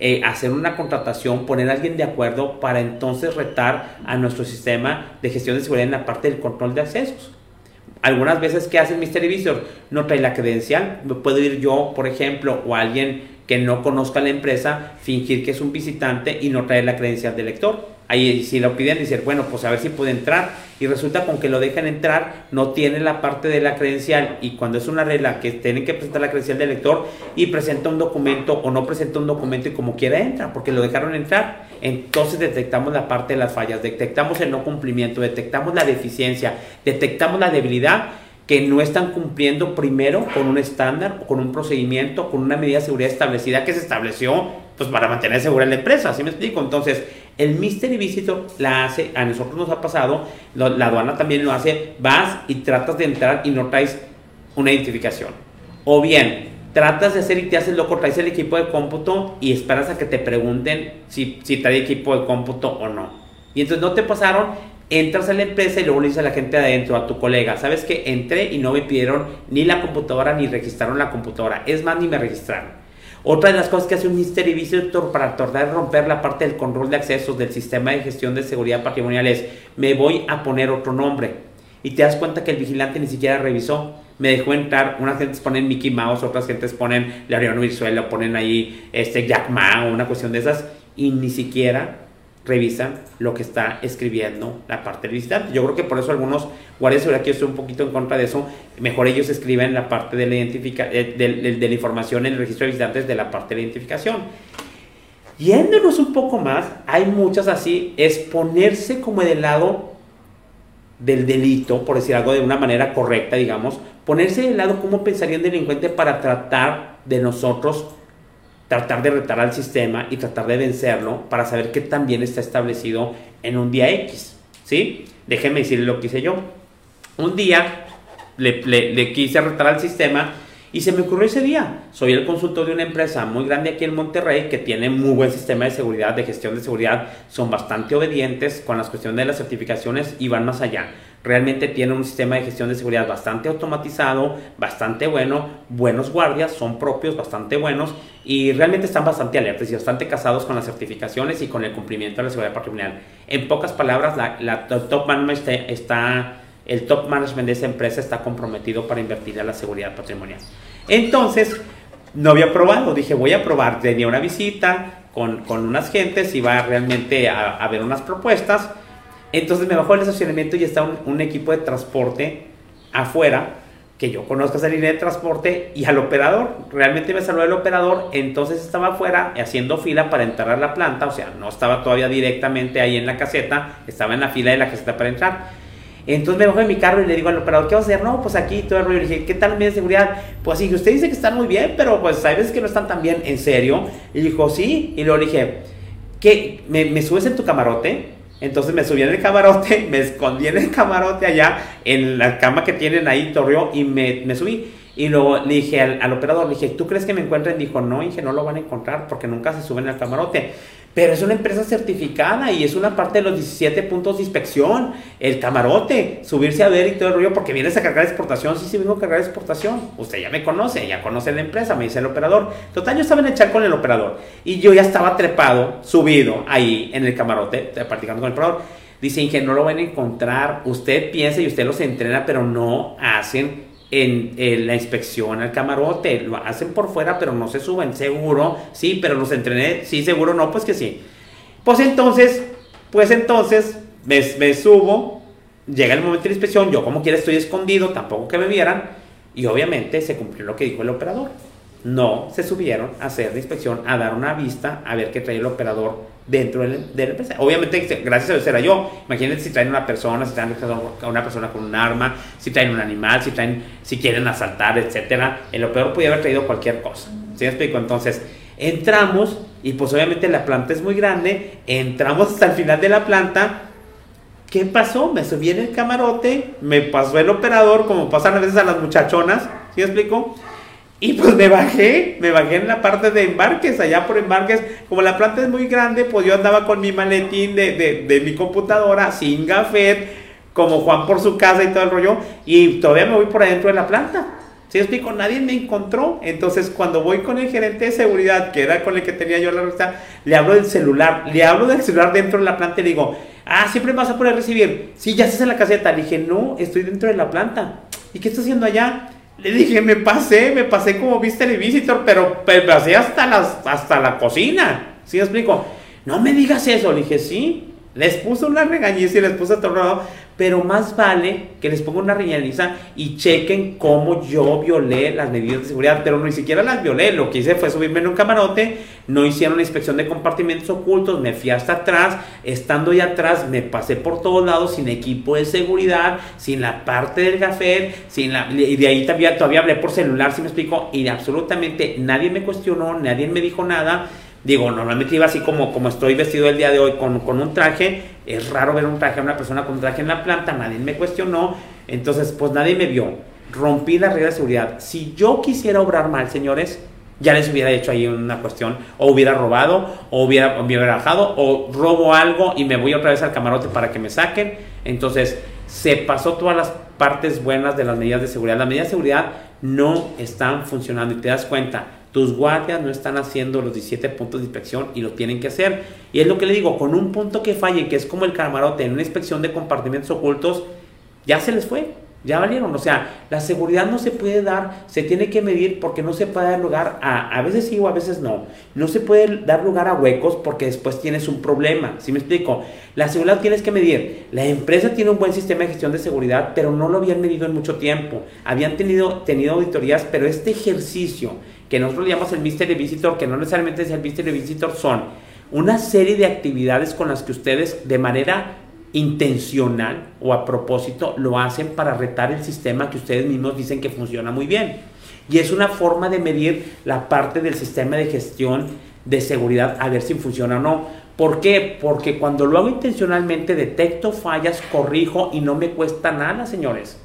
eh, hacer una contratación, poner a alguien de acuerdo para entonces retar a nuestro sistema de gestión de seguridad en la parte del control de accesos. Algunas veces, ¿qué hace el Mystery Visitor? No trae la credencial. Puedo ir yo, por ejemplo, o alguien que no conozca la empresa, fingir que es un visitante y no traer la credencial del lector. Ahí si lo piden, decir, bueno, pues a ver si puede entrar. Y resulta con que lo dejan entrar, no tiene la parte de la credencial. Y cuando es una regla que tienen que presentar la credencial del lector y presenta un documento o no presenta un documento y como quiera entra, porque lo dejaron entrar. Entonces detectamos la parte de las fallas, detectamos el no cumplimiento, detectamos la deficiencia, detectamos la debilidad que no están cumpliendo primero con un estándar, con un procedimiento, con una medida de seguridad establecida que se estableció pues para mantener segura la empresa, ¿así me explico? Entonces, el Mystery Visitor la hace, a nosotros nos ha pasado, la aduana también lo hace, vas y tratas de entrar y no traes una identificación. O bien, tratas de hacer y te haces loco, traes el equipo de cómputo y esperas a que te pregunten si, si trae equipo de cómputo o no. Y entonces no te pasaron, entras a la empresa y luego le dices a la gente de adentro, a tu colega, ¿sabes que Entré y no me pidieron ni la computadora ni registraron la computadora. Es más, ni me registraron. Otra de las cosas que hace un Mystery Visitor para tratar de romper la parte del control de accesos del sistema de gestión de seguridad patrimonial es, me voy a poner otro nombre. Y te das cuenta que el vigilante ni siquiera revisó. Me dejó entrar, unas gentes ponen Mickey Mouse, otras gentes ponen Leonardo Virzuela, ponen ahí este Jack Ma o una cuestión de esas. Y ni siquiera revisan lo que está escribiendo la parte del visitante. Yo creo que por eso algunos guardias de seguridad que yo estoy un poquito en contra de eso, mejor ellos escriben la parte de la, identifica eh, de, la información en el registro de visitantes de la parte de la identificación. Yéndonos un poco más, hay muchas así, es ponerse como del lado del delito, por decir algo de una manera correcta, digamos, ponerse del lado como pensaría un delincuente para tratar de nosotros tratar de retar al sistema y tratar de vencerlo para saber qué también está establecido en un día X. ¿Sí? Déjenme decirle lo que hice yo. Un día le, le, quise retar al sistema y se me ocurrió ese día. Soy el consultor de una empresa muy grande aquí en Monterrey que tiene muy buen sistema de seguridad, de gestión de seguridad. Son bastante obedientes con las cuestiones de las certificaciones y van más allá realmente tiene un sistema de gestión de seguridad bastante automatizado, bastante bueno, buenos guardias, son propios, bastante buenos y realmente están bastante alertas y bastante casados con las certificaciones y con el cumplimiento de la seguridad patrimonial. En pocas palabras, la, top management el top management de esa empresa está comprometido para invertir en la seguridad patrimonial. Entonces, no había probado, dije voy a probar, tenía una visita con, con unas gentes, iba realmente a, a ver unas propuestas entonces me bajó el estacionamiento y está un, equipo de transporte afuera que yo conozco esa línea de transporte y al operador. Realmente me saludó el operador, entonces estaba afuera haciendo fila para entrar a la planta, o sea, no estaba todavía directamente ahí en la caseta, estaba en la fila de la caseta para entrar. Entonces me bajo de mi carro y le digo al operador, ¿qué vas a hacer? No, pues aquí todo el rollo. Le dije, ¿qué tal mi de seguridad? Pues sí, usted dice que están muy bien, pero pues hay veces que no están tan bien, ¿en serio? Y dijo, sí. Y luego le dije, ¿qué? ¿Me, me subes en tu camarote? Entonces me subí en el camarote, me escondí en el camarote allá, en la cama que tienen ahí, torreó, y me, me subí. Y luego le dije al, operador, le dije, ¿tú crees que me encuentren? Dijo, no, dije, no lo van a encontrar porque nunca se suben al camarote. Pero es una empresa certificada y es una parte de los 17 puntos de inspección. El camarote, subirse a ver y todo el rollo, porque vienes a cargar exportación. Sí, sí, vengo a cargar exportación. Usted ya me conoce, ya conoce la empresa, me dice el operador. Total, yo estaba en con el operador y yo ya estaba trepado, subido ahí en el camarote, practicando con el operador. Dice, que no lo van a encontrar. Usted piensa y usted los entrena, pero no hacen en, la inspección al camarote. Lo hacen por fuera, pero no se suben. Seguro, sí, pero los entrené. Sí, seguro no, pues que sí. Pues entonces, pues entonces me, me subo. Llega el momento de la inspección. Yo, como quiera, estoy escondido. Tampoco que me vieran. Y obviamente se cumplió lo que dijo el operador no se subieron a hacer la inspección, a dar una vista, a ver qué trae el operador dentro de la empresa. Obviamente, gracias a Dios era yo. Imagínense si traen una persona, si traen una persona con un arma, si traen un animal, si traen, si quieren asaltar, etcétera. El operador podía haber traído cualquier cosa. ¿Sí me explico? Entonces, entramos y pues obviamente la planta es muy grande. Entramos hasta el final de la planta. ¿Qué pasó? Me subí en el camarote, me pasó el operador, como pasan a veces a las muchachonas. ¿Sí me explico? Y pues me bajé, me bajé en la parte de embarques, allá por embarques. Como la planta es muy grande, pues yo andaba con mi maletín de, de, mi computadora, sin gafet, como Juan por su casa y todo el rollo. Y todavía me voy por adentro de la planta. ¿Sí explico? Nadie me encontró. Entonces, cuando voy con el gerente de seguridad, que era con el que tenía yo la revista, le hablo del celular. Le hablo del celular dentro de la planta y le digo, ah, siempre vas a poder recibir. Sí, ya estás en la caseta. Le dije, no, estoy dentro de la planta. ¿Y qué estás haciendo allá? Le dije, me pasé, me pasé como viste el visitor, pero me pasé hasta, las, hasta la cocina. ¿Sí me explico? No me digas eso. Le dije, sí. Les puso una regañiza y les puso todo pero más vale que les ponga una regañiza y chequen cómo yo violé las medidas de seguridad, pero ni siquiera las violé, lo que hice fue subirme en un camarote, no hicieron la inspección de compartimentos ocultos, me fui hasta atrás, estando ya atrás me pasé por todos lados sin equipo de seguridad, sin la parte del café, sin la, y de ahí todavía, todavía hablé por celular, si me explico, y absolutamente nadie me cuestionó, nadie me dijo nada, Digo, normalmente iba así como, como estoy vestido el día de hoy con, con, un traje. Es raro ver un traje a una persona con un traje en la planta. Nadie me cuestionó. Entonces, pues nadie me vio. Rompí la regla de seguridad. Si yo quisiera obrar mal, señores, ya les hubiera hecho ahí una cuestión. O hubiera robado, o hubiera, o hubiera bajado, o robo algo y me voy otra vez al camarote para que me saquen. Entonces, se pasó todas las partes buenas de las medidas de seguridad. Las medidas de seguridad no están funcionando y te das cuenta tus guardias no están haciendo los 17 puntos de inspección y lo tienen que hacer. Y es lo que le digo, con un punto que falle, que es como el camarote en una inspección de compartimentos ocultos, ya se les fue, ya valieron. O sea, la seguridad no se puede dar, se tiene que medir porque no se puede dar lugar a, a veces sí o a veces no. No se puede dar lugar a huecos porque después tienes un problema. ¿Sí me explico? La seguridad tienes que medir. La empresa tiene un buen sistema de gestión de seguridad, pero no lo habían medido en mucho tiempo. Habían tenido, tenido auditorías, pero este ejercicio que nosotros llamamos el Mystery Visitor, que no necesariamente es el Mystery Visitor, son una serie de actividades con las que ustedes de manera intencional o a propósito lo hacen para retar el sistema que ustedes mismos dicen que funciona muy bien. Y es una forma de medir la parte del sistema de gestión de seguridad a ver si funciona o no. ¿Por qué? Porque cuando lo hago intencionalmente detecto fallas, corrijo y no me cuesta nada, señores.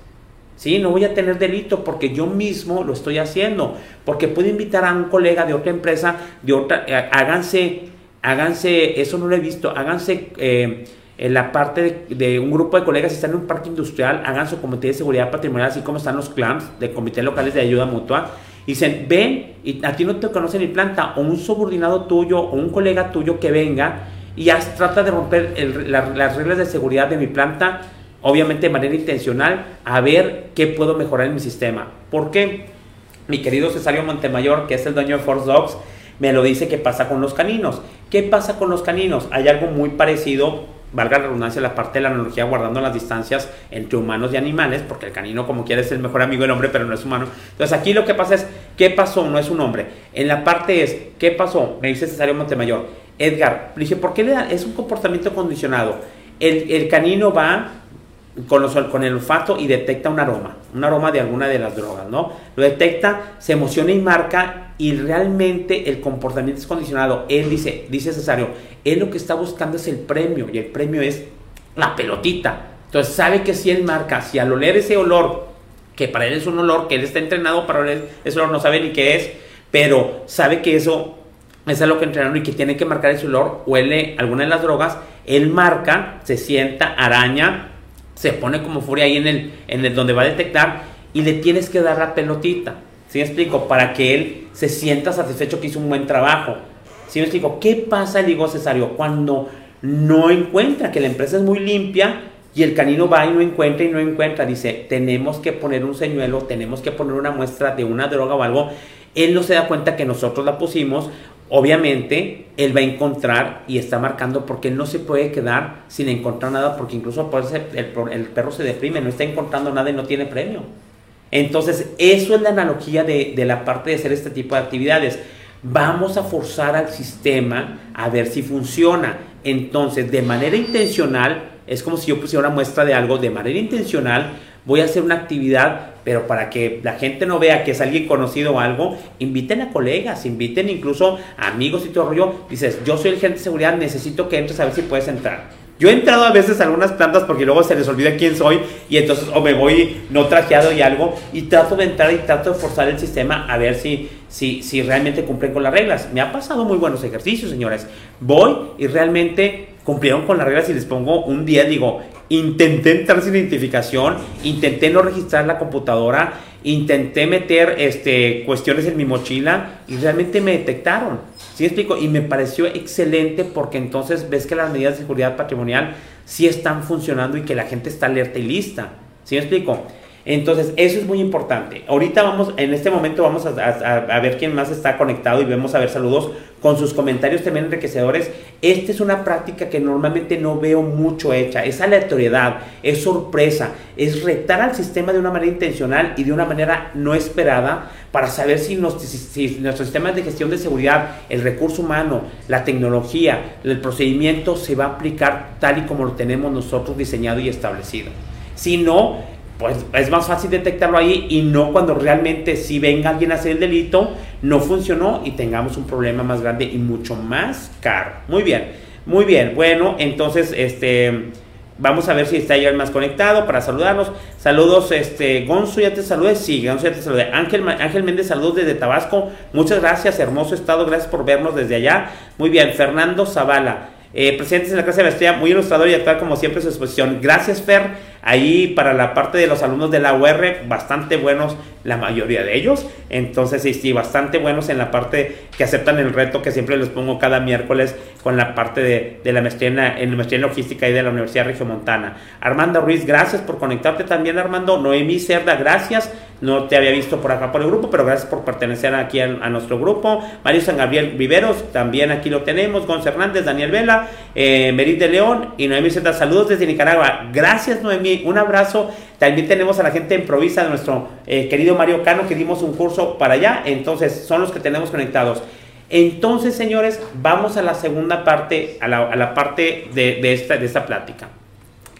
¿Sí? No voy a tener delito porque yo mismo lo estoy haciendo, porque puedo invitar a un colega de otra empresa, de otra, eh, háganse, háganse, eso no lo he visto, háganse eh, en la parte de, un grupo de colegas, si están en un parque industrial, hagan su comité de seguridad patrimonial, así como están los CLAMS, de comités locales de ayuda mutua, y dicen, ven, y a ti no te conocen ni planta, o un subordinado tuyo, o un colega tuyo que venga, y trata de romper las reglas de seguridad de mi planta, obviamente de manera intencional, a ver qué puedo mejorar en mi sistema. ¿Por qué? Mi querido Cesario Montemayor, que es el dueño de Force Dogs, me lo dice que pasa con los caninos. ¿Qué pasa con los caninos? Hay algo muy parecido, valga la redundancia, la parte de la analogía, guardando las distancias entre humanos y animales, porque el canino, como quiera, es el mejor amigo del hombre, pero no es humano. Entonces, aquí lo que pasa es, ¿qué pasó? No es un hombre. En la parte es, ¿qué pasó? Me dice Cesario Montemayor. Edgar, le dije, ¿por qué le da? Es un comportamiento condicionado. El, el canino va con, el olfato y detecta un aroma, un aroma de alguna de las drogas, ¿no? Lo detecta, se emociona y marca y realmente el comportamiento es condicionado. Él dice, dice Cesario, él lo que está buscando es el premio y el premio es la pelotita. Entonces sabe que si él marca, si al oler ese olor, que para él es un olor, que él está entrenado para oler ese olor, no sabe ni qué es, pero sabe que eso es lo que entrenaron y que tiene que marcar ese olor, huele alguna de las drogas, él marca, se sienta, araña, se pone como furia ahí en el, en el donde va a detectar y le tienes que dar la pelotita. ¿Sí me explico? Para que él se sienta satisfecho que hizo un buen trabajo. ¿Sí me explico? ¿Qué pasa, digo Cesario, cuando no encuentra que la empresa es muy limpia y el canino va y no encuentra y no encuentra? Dice, tenemos que poner un señuelo, tenemos que poner una muestra de una droga o algo. Él no se da cuenta que nosotros la pusimos obviamente él va a encontrar y está marcando porque él no se puede quedar sin encontrar nada porque incluso el, el, perro se deprime, no está encontrando nada y no tiene premio. Entonces, eso es la analogía de, de la parte de hacer este tipo de actividades. Vamos a forzar al sistema a ver si funciona. Entonces, de manera intencional, es como si yo pusiera una muestra de algo, de manera intencional, voy a hacer una actividad, pero para que la gente no vea que es alguien conocido o algo, inviten a colegas, inviten incluso a amigos y todo rollo. Dices, yo soy el agente de seguridad, necesito que entres a ver si puedes entrar. Yo he entrado a veces a algunas plantas porque luego se les olvida quién soy y entonces o me voy no trajeado y algo y trato de entrar y trato de forzar el sistema a ver si, si, si realmente cumplen con las reglas. Me ha pasado muy buenos ejercicios, señores. Voy y realmente cumplieron con las reglas y les pongo un día, digo, intenté entrar sin identificación, intenté no registrar la computadora, intenté meter este, cuestiones en mi mochila y realmente me detectaron. ¿Sí explico? Y me pareció excelente porque entonces ves que las medidas de seguridad patrimonial sí están funcionando y que la gente está alerta y lista. ¿Sí me explico? Entonces, eso es muy importante. Ahorita vamos, en este momento vamos a, a, ver quién más está conectado y vemos a ver saludos con sus comentarios también enriquecedores. Esta es una práctica que normalmente no veo mucho hecha. Es aleatoriedad, es sorpresa, es retar al sistema de una manera intencional y de una manera no esperada para saber si, nos, si, sistema de gestión de seguridad, el recurso humano, la tecnología, el procedimiento se va a aplicar tal y como lo tenemos nosotros diseñado y establecido. Si no, pues es más fácil detectarlo ahí y no cuando realmente si venga alguien a hacer el delito, no funcionó y tengamos un problema más grande y mucho más caro. Muy bien, muy bien. Bueno, entonces, este, vamos a ver si está ya el más conectado para saludarnos. Saludos, este, Gonzo, ya te saludé. Sí, Gonzo, ya te saludé. Ángel, Ángel Méndez, saludos desde Tabasco. Muchas gracias, hermoso estado. Gracias por vernos desde allá. Muy bien, Fernando Zavala. Eh, presentes en la clase de maestría, muy ilustrador y actual como siempre su exposición. Gracias, Fer. Ahí para la parte de los alumnos de la UR, bastante buenos la mayoría de ellos. Entonces, sí, sí, bastante buenos en la parte que aceptan el reto que siempre les pongo cada miércoles con la parte de, la maestría en, la, maestría en logística y de la Universidad Regiomontana. Armando Ruiz, gracias por conectarte también, Armando. Noemí Cerda, gracias. No te había visto por acá por el grupo, pero gracias por pertenecer aquí a, nuestro grupo. Mario San Gabriel Viveros, también aquí lo tenemos. Gonz Hernández, Daniel Vela, eh, Merit de León y Noemí Cerda. Saludos desde Nicaragua. Gracias, Noemí. Un abrazo. También tenemos a la gente en Provisa, de nuestro eh, querido Mario Cano, que dimos un curso para allá. Entonces, son los que tenemos conectados. Entonces, señores, vamos a la segunda parte, a la, parte de, esta, de esta plática.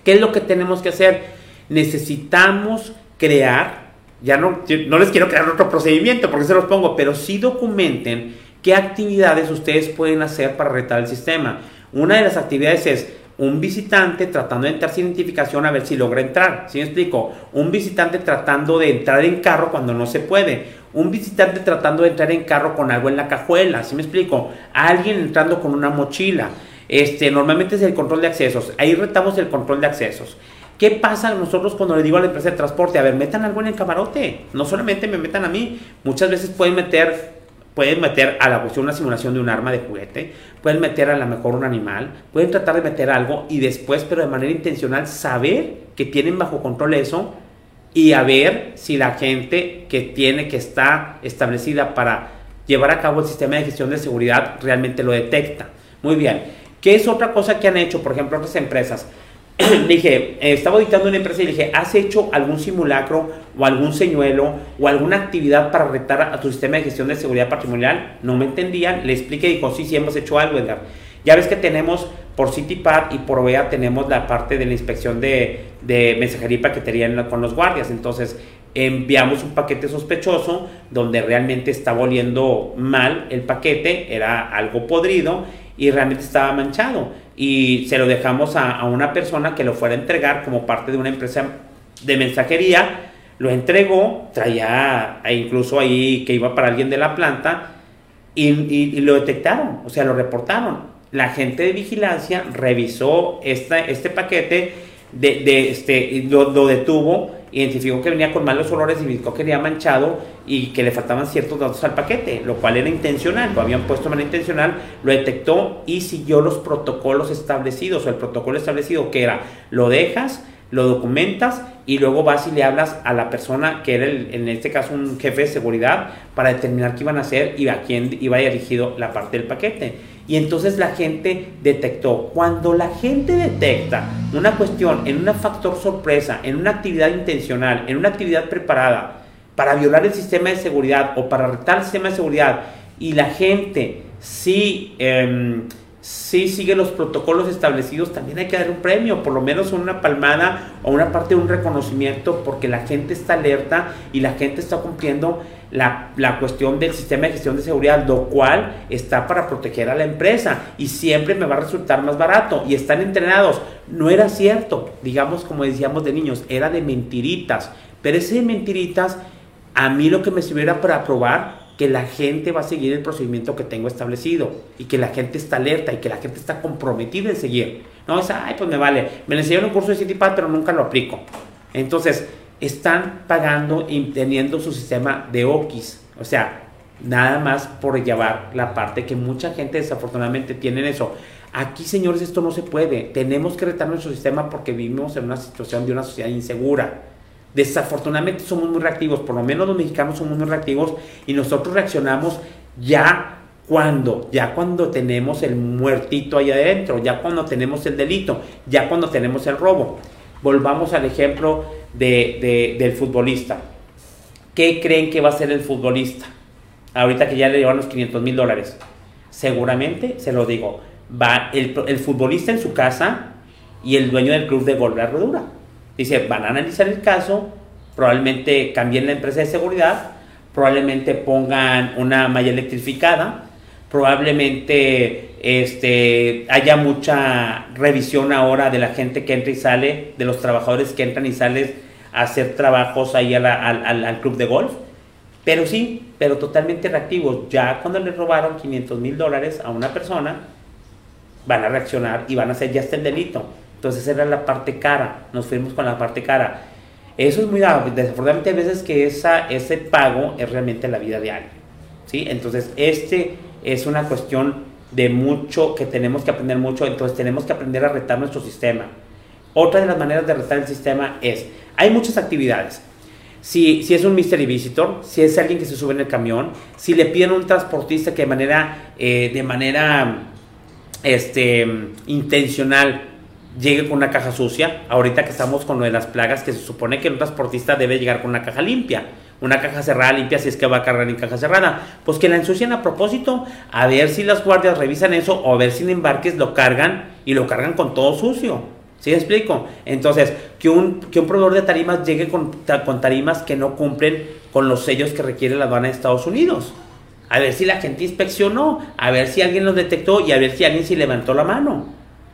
¿Qué es lo que tenemos que hacer? Necesitamos crear, ya no, no les quiero crear otro procedimiento porque se los pongo, pero sí documenten qué actividades ustedes pueden hacer para retar el sistema. Una de las actividades es un visitante tratando de entrar sin identificación a ver si logra entrar. ¿Sí me explico? Un visitante tratando de entrar en carro cuando no se puede. Un visitante tratando de entrar en carro con algo en la cajuela. ¿Sí me explico? Alguien entrando con una mochila. Este, normalmente es el control de accesos. Ahí retamos el control de accesos. ¿Qué pasa nosotros cuando le digo a la empresa de transporte? A ver, metan algo en el camarote. No solamente me metan a mí. Muchas veces pueden meter pueden meter a la cuestión una simulación de un arma de juguete, pueden meter a lo mejor un animal, pueden tratar de meter algo y después, pero de manera intencional, saber que tienen bajo control eso y a ver si la gente que tiene, que está establecida para llevar a cabo el sistema de gestión de seguridad realmente lo detecta. Muy bien. ¿Qué es otra cosa que han hecho, por ejemplo, otras empresas? dije, eh, estaba auditando una empresa y dije, ¿has hecho algún simulacro o algún señuelo o alguna actividad para retar a tu sistema de gestión de seguridad patrimonial? No me entendían, le expliqué y dijo, sí, sí hemos hecho algo, Edgar. Ya ves que tenemos por CityPad y por OEA tenemos la parte de la inspección de, de mensajería y paquetería con los guardias. Entonces, enviamos un paquete sospechoso donde realmente estaba oliendo mal el paquete, era algo podrido y realmente estaba manchado. Y se lo dejamos a, una persona que lo fuera a entregar como parte de una empresa de mensajería. Lo entregó, traía incluso ahí que iba para alguien de la planta y, lo detectaron, o sea, lo reportaron. La gente de vigilancia revisó esta, este paquete, de, de este, lo, lo detuvo identificó que venía con malos olores, identificó que venía manchado y que le faltaban ciertos datos al paquete, lo cual era intencional, lo habían puesto de manera intencional, lo detectó y siguió los protocolos establecidos, o el protocolo establecido que era, lo dejas, lo documentas y luego vas y le hablas a la persona que era en este caso un jefe de seguridad para determinar qué iban a hacer y a quién iba dirigido la parte del paquete. Y entonces la gente detectó. Cuando la gente detecta una cuestión en un factor sorpresa, en una actividad intencional, en una actividad preparada para violar el sistema de seguridad o para retar el sistema de seguridad y la gente sí, eh, sí sigue los protocolos establecidos, también hay que dar un premio, por lo menos una palmada o una parte de un reconocimiento porque la gente está alerta y la gente está cumpliendo la, cuestión del sistema de gestión de seguridad, lo cual está para proteger a la empresa y siempre me va a resultar más barato y están entrenados. No era cierto, digamos como decíamos de niños, era de mentiritas, pero ese de mentiritas a mí lo que me sirviera para probar que la gente va a seguir el procedimiento que tengo establecido y que la gente está alerta y que la gente está comprometida en seguir. No es, ay, pues me vale, me enseñaron un curso de CityPad pero nunca lo aplico. Entonces, están pagando y teniendo su sistema de OKIS. O sea, nada más por llevar la parte que mucha gente desafortunadamente tiene eso. Aquí, señores, esto no se puede. Tenemos que retar nuestro sistema porque vivimos en una situación de una sociedad insegura. Desafortunadamente somos muy reactivos, por lo menos los mexicanos somos muy reactivos y nosotros reaccionamos ya cuando, ya cuando tenemos el muertito ahí adentro, ya cuando tenemos el delito, ya cuando tenemos el robo. Volvamos al ejemplo del futbolista. ¿Qué creen que va a ser el futbolista? Ahorita que ya le llevan los 500 mil dólares. Seguramente, se lo digo, va el, futbolista en su casa y el dueño del club de golpe la rodura. Dice, van a analizar el caso, probablemente cambien la empresa de seguridad, probablemente pongan una malla electrificada, probablemente este, haya mucha revisión ahora de la gente que entra y sale, de los trabajadores que entran y salen a hacer trabajos ahí al, al, club de golf. Pero sí, pero totalmente reactivos. Ya cuando le robaron 500 mil dólares a una persona, van a reaccionar y van a hacer ya está el delito. Entonces era la parte cara, nos fuimos con la parte cara. Eso es muy desafortunadamente a veces que esa, ese pago es realmente la vida de alguien. ¿sí? Entonces este es una cuestión de mucho que tenemos que aprender mucho, entonces tenemos que aprender a retar nuestro sistema. Otra de las maneras de retar el sistema es, hay muchas actividades. Si, si, es un mystery visitor, si es alguien que se sube en el camión, si le piden a un transportista que de manera, eh, de manera este, intencional llegue con una caja sucia. Ahorita que estamos con lo de las plagas, que se supone que un transportista debe llegar con una caja limpia. Una caja cerrada limpia si es que va a cargar en caja cerrada. Pues que la ensucian a propósito, a ver si las guardias revisan eso o a ver si en embarques lo cargan y lo cargan con todo sucio. ¿Sí me explico? Entonces, que un, que un proveedor de tarimas llegue con, con tarimas que no cumplen con los sellos que requiere la aduana de Estados Unidos. A ver si la gente inspeccionó, a ver si alguien los detectó y a ver si alguien se levantó la mano.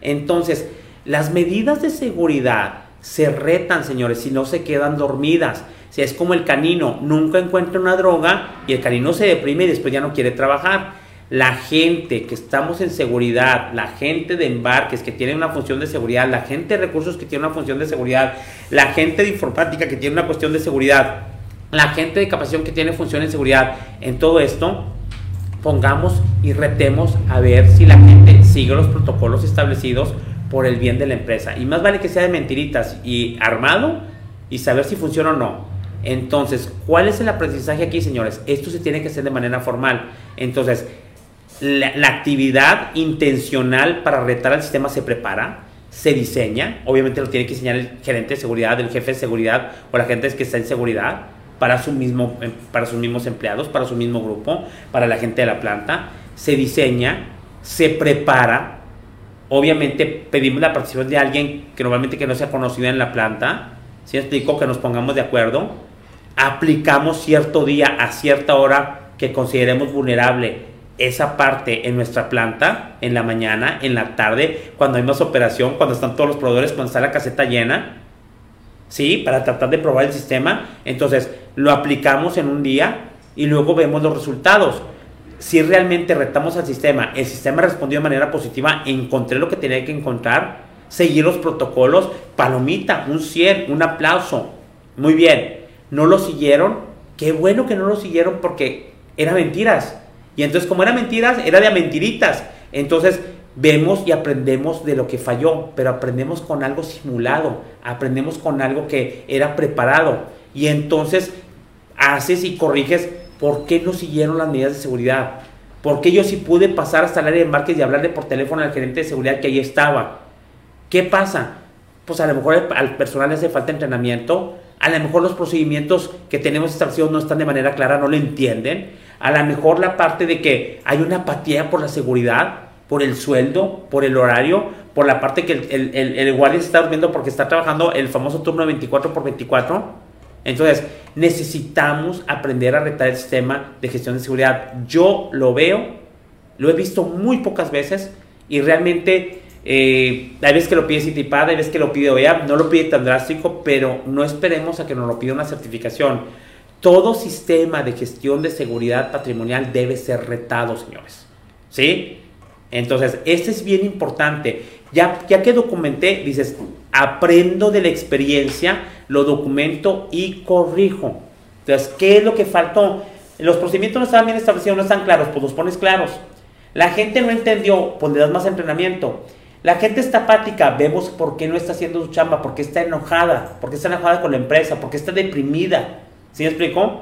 Entonces, las medidas de seguridad se retan, señores, si no se quedan dormidas. Si es como el canino, nunca encuentra una droga y el canino se deprime y después ya no quiere trabajar. La gente que estamos en seguridad, la gente de embarques que tiene una función de seguridad, la gente de recursos que tiene una función de seguridad, la gente de informática que tiene una cuestión de seguridad, la gente de capacitación que tiene función de seguridad, en todo esto, pongamos y retemos a ver si la gente sigue los protocolos establecidos por el bien de la empresa. Y más vale que sea de mentiritas y armado y saber si funciona o no. Entonces, ¿cuál es el aprendizaje aquí, señores? Esto se tiene que hacer de manera formal. Entonces, la, actividad intencional para retar al sistema se prepara, se diseña. Obviamente lo tiene que diseñar el gerente de seguridad, el jefe de seguridad o la gente que está en seguridad para, su mismo, para sus mismos empleados, para su mismo grupo, para la gente de la planta. Se diseña, se prepara Obviamente pedimos la participación de alguien que normalmente que no sea conocido en la planta. Si explico que nos pongamos de acuerdo. Aplicamos cierto día a cierta hora que consideremos vulnerable esa parte en nuestra planta, en la mañana, en la tarde, cuando hay más operación, cuando están todos los proveedores, cuando está la caseta llena. ¿Sí? Para tratar de probar el sistema. Entonces, lo aplicamos en un día y luego vemos los resultados si realmente retamos al sistema, el sistema respondió de manera positiva, encontré lo que tenía que encontrar, seguir los protocolos, palomita, un 100, un aplauso. Muy bien, no lo siguieron, qué bueno que no lo siguieron porque eran mentiras. Y entonces como eran mentiras, era de mentiritas. Entonces vemos y aprendemos de lo que falló, pero aprendemos con algo simulado, aprendemos con algo que era preparado. Y entonces haces y corriges ¿por qué no siguieron las medidas de seguridad? ¿Por qué yo sí pude pasar hasta el área de embarques y hablarle por teléfono al gerente de seguridad que ahí estaba? ¿Qué pasa? Pues a lo mejor al personal le hace falta entrenamiento, a lo mejor los procedimientos que tenemos establecidos no están de manera clara, no lo entienden, a lo mejor la parte de que hay una apatía por la seguridad, por el sueldo, por el horario, por la parte que el, el, el guardia se está durmiendo porque está trabajando el famoso turno de 24 por 24 entonces, necesitamos aprender a retar el sistema de gestión de seguridad. Yo lo veo, lo he visto muy pocas veces y realmente eh, hay veces que lo pide Citipad, hay veces que lo pide OEA, no lo pide tan drástico, pero no esperemos a que nos lo pida una certificación. Todo sistema de gestión de seguridad patrimonial debe ser retado, señores. ¿Sí? Entonces, este es bien importante. Ya, ya que documenté, dices, aprendo de la experiencia, lo documento y corrijo. Entonces, ¿qué es lo que faltó? Los procedimientos no estaban bien establecidos, no están claros, pues los pones claros. La gente no entendió, pues le das más entrenamiento. La gente está apática, vemos por qué no está haciendo su chamba, por qué está enojada, por qué está enojada con la empresa, por qué está deprimida. ¿Sí me explicó?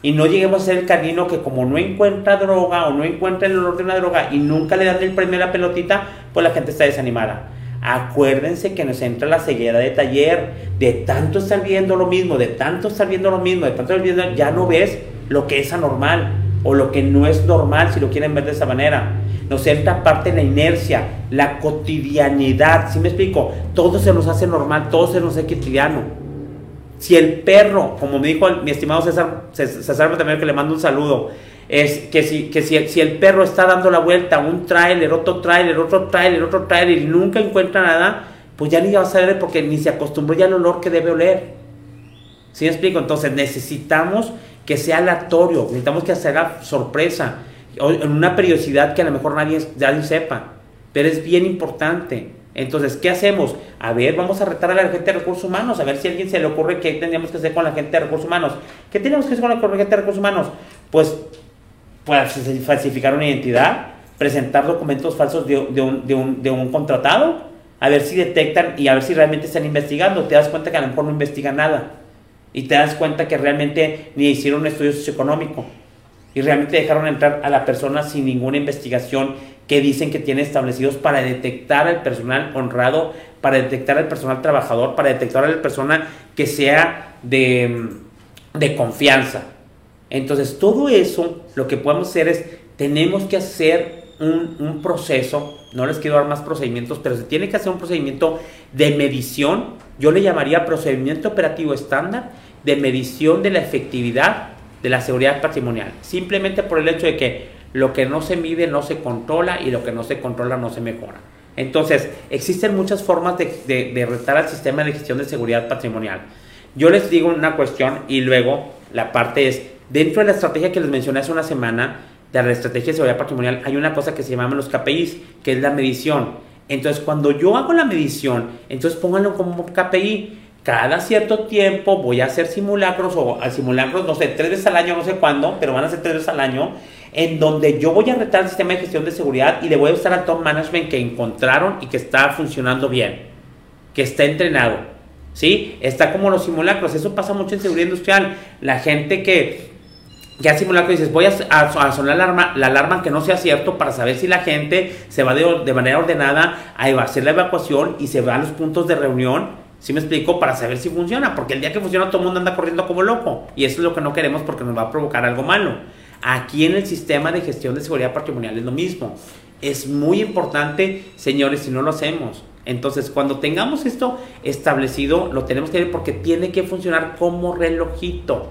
Y no lleguemos a ser el canino que como no encuentra droga o no encuentra el olor de una droga y nunca le dan el premio a la pelotita, pues la gente está desanimada. Acuérdense que nos entra la ceguera de taller, de tanto estar viendo lo mismo, de tanto estar viendo lo mismo, de tanto estar viendo, ya no ves lo que es anormal o lo que no es normal, si lo quieren ver de esa manera. Nos entra parte la inercia, la cotidianidad, ¿sí me explico? Todo se nos hace normal, todo se nos hace cotidiano. Si el perro, como me dijo mi estimado César, César también que le mando un saludo, es que si, que si, si el perro está dando la vuelta, un tráiler, otro tráiler, otro tráiler, otro tráiler y nunca encuentra nada, pues ya ni va a saber porque ni se acostumbró ya al olor que debe oler. ¿Sí me explico? Entonces necesitamos que sea aleatorio, necesitamos que sea sorpresa, en una periodicidad que a lo mejor nadie, nadie sepa, pero es bien importante. Entonces, ¿qué hacemos? A ver, vamos a retar a la gente de recursos humanos, a ver si a alguien se le ocurre qué tendríamos que hacer con la gente de recursos humanos. ¿Qué tenemos que hacer con la gente de recursos humanos? Pues, pues falsificar una identidad, presentar documentos falsos de, un, de, un, de un contratado, a ver si detectan y a ver si realmente están investigando. Te das cuenta que a lo mejor no investigan nada. Y te das cuenta que realmente ni hicieron un estudio socioeconómico. Y realmente dejaron entrar a la persona sin ninguna investigación que dicen que tiene establecidos para detectar al personal honrado, para detectar al personal trabajador, para detectar al personal que sea de, de confianza. Entonces, todo eso lo que podemos hacer es, tenemos que hacer un, proceso, no les quiero dar más procedimientos, pero se tiene que hacer un procedimiento de medición, yo le llamaría procedimiento operativo estándar de medición de la efectividad de la seguridad patrimonial, simplemente por el hecho de que lo que no se mide no se controla y lo que no se controla no se mejora. Entonces, existen muchas formas de, de, retar al sistema de gestión de seguridad patrimonial. Yo les digo una cuestión y luego la parte es, dentro de la estrategia que les mencioné hace una semana, de la estrategia de seguridad patrimonial, hay una cosa que se llama los KPIs, que es la medición. Entonces, cuando yo hago la medición, entonces pónganlo como KPI. Cada cierto tiempo voy a hacer simulacros o simulacros, no sé, tres veces al año, no sé cuándo, pero van a ser tres veces al año en donde yo voy a retar el sistema de gestión de seguridad y le voy a usar al top management que encontraron y que está funcionando bien, que está entrenado. ¿Sí? Está como los simulacros, eso pasa mucho en seguridad industrial. La gente que, que hace simulacros dices, voy a, sonar la alarma, la alarma que no sea cierto para saber si la gente se va de, de manera ordenada a hacer la evacuación y se va a los puntos de reunión. ¿Sí me explico? Para saber si funciona, porque el día que funciona todo el mundo anda corriendo como loco y eso es lo que no queremos porque nos va a provocar algo malo. Aquí en el sistema de gestión de seguridad patrimonial es lo mismo. Es muy importante, señores, si no lo hacemos. Entonces, cuando tengamos esto establecido, lo tenemos que ver porque tiene que funcionar como relojito.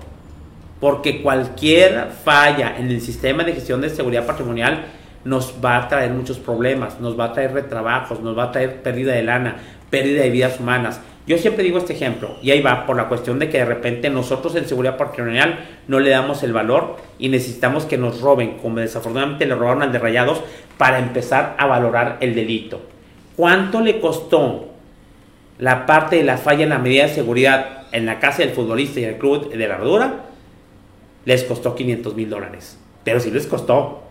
Porque cualquier falla en el sistema de gestión de seguridad patrimonial nos va a traer muchos problemas, nos va a traer retrabajos, nos va a traer pérdida de lana, pérdida de vidas humanas. Yo siempre digo este ejemplo, y ahí va, por la cuestión de que de repente nosotros en seguridad patrimonial no le damos el valor y necesitamos que nos roben, como desafortunadamente le robaron al de Rayados, para empezar a valorar el delito. ¿Cuánto le costó la parte de la falla en la medida de seguridad en la casa del futbolista y el club de la verdura? Les costó 500 mil dólares. Pero si les costó.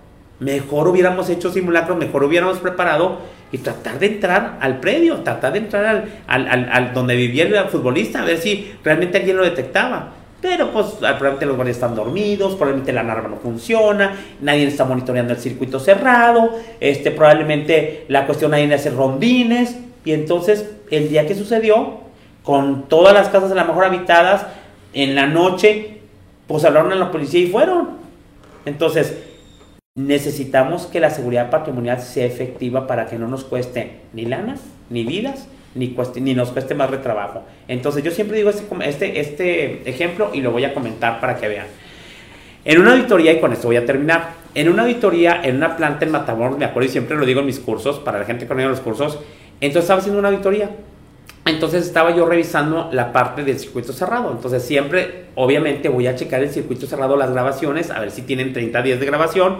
Mejor hubiéramos hecho simulacro, mejor hubiéramos preparado y tratar de entrar al predio, tratar de entrar al, al, al, donde vivía el futbolista, a ver si realmente alguien lo detectaba. Pero pues probablemente los guardias están dormidos, probablemente la alarma no funciona, nadie está monitoreando el circuito cerrado, este, probablemente la cuestión nadie hace rondines. Y entonces el día que sucedió, con todas las casas a lo mejor habitadas, en la noche, pues hablaron a la policía y fueron. Entonces, necesitamos que la seguridad patrimonial sea efectiva para que no nos cueste ni lana, ni vidas, ni, ni nos cueste más retrabajo. Entonces yo siempre digo este, este, este ejemplo y lo voy a comentar para que vean. En una auditoría, y con esto voy a terminar, en una auditoría, en una planta en Matamoros, me acuerdo y siempre lo digo en mis cursos, para la gente que no los cursos, entonces estaba haciendo una auditoría. Entonces estaba yo revisando la parte del circuito cerrado. Entonces siempre, obviamente, voy a checar el circuito cerrado, las grabaciones, a ver si tienen 30 días de grabación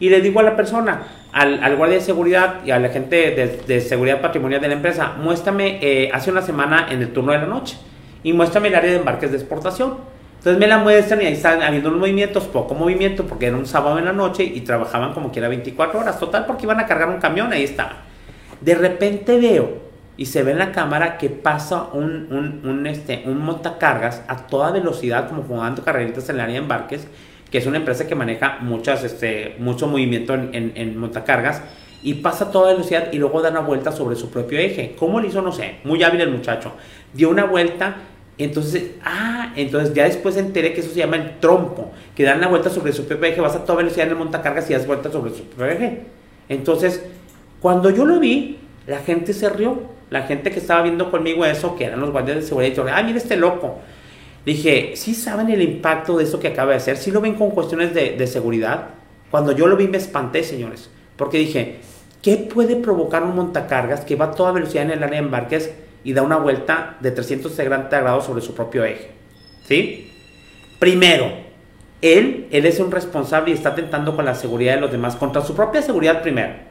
y le digo a la persona, al, al guardia de seguridad y a la gente de, seguridad patrimonial de la empresa, muéstrame eh, hace una semana en el turno de la noche y muéstrame el área de embarques de exportación. Entonces me la muestran y ahí están habiendo unos movimientos, poco movimiento, porque era un sábado en la noche y trabajaban como que era 24 horas, total, porque iban a cargar un camión, ahí estaba. De repente veo y se ve en la cámara que pasa un, un, un, este, un montacargas a toda velocidad, como jugando carreritas en el área de embarques, que es una empresa que maneja muchas, este, mucho movimiento en, en, en montacargas, y pasa a toda velocidad y luego da una vuelta sobre su propio eje. ¿Cómo lo hizo? No sé. Muy hábil el muchacho. Dio una vuelta entonces, ah, entonces ya después enteré que eso se llama el trompo, que dan la vuelta sobre su propio eje, vas a toda velocidad en el montacargas y das vuelta sobre su propio eje. Entonces, cuando yo lo vi, la gente se rió. La gente que estaba viendo conmigo eso, que eran los guardias de seguridad, yo, ah, mira este loco. Dije, ¿sí saben el impacto de eso que acaba de hacer? ¿Sí lo ven con cuestiones de, de seguridad? Cuando yo lo vi me espanté, señores, porque dije, ¿qué puede provocar un montacargas que va a toda velocidad en el área de embarques? y da una vuelta de 360 grados sobre su propio eje. ¿Sí? Primero, él, él es un responsable y está atentando con la seguridad de los demás, contra su propia seguridad primero.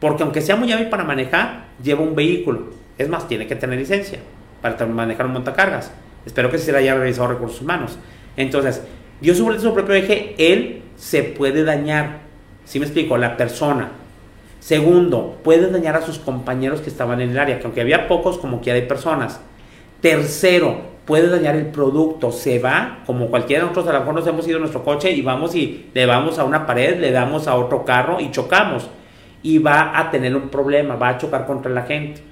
Porque aunque sea muy hábil para manejar, lleva un vehículo. Es más, tiene que tener licencia para manejar un montacargas. Espero que se le haya realizado recursos humanos. Entonces, dio sobre su propio eje, él se puede dañar. ¿Sí me explico? La persona. Segundo, puede dañar a sus compañeros que estaban en el área, que aunque había pocos, como que hay personas. Tercero, puede dañar el producto. Se va, como cualquiera de nosotros, a lo mejor nos hemos ido nuestro coche y vamos y le vamos a una pared, le damos a otro carro y chocamos. Y va a tener un problema, va a chocar contra la gente.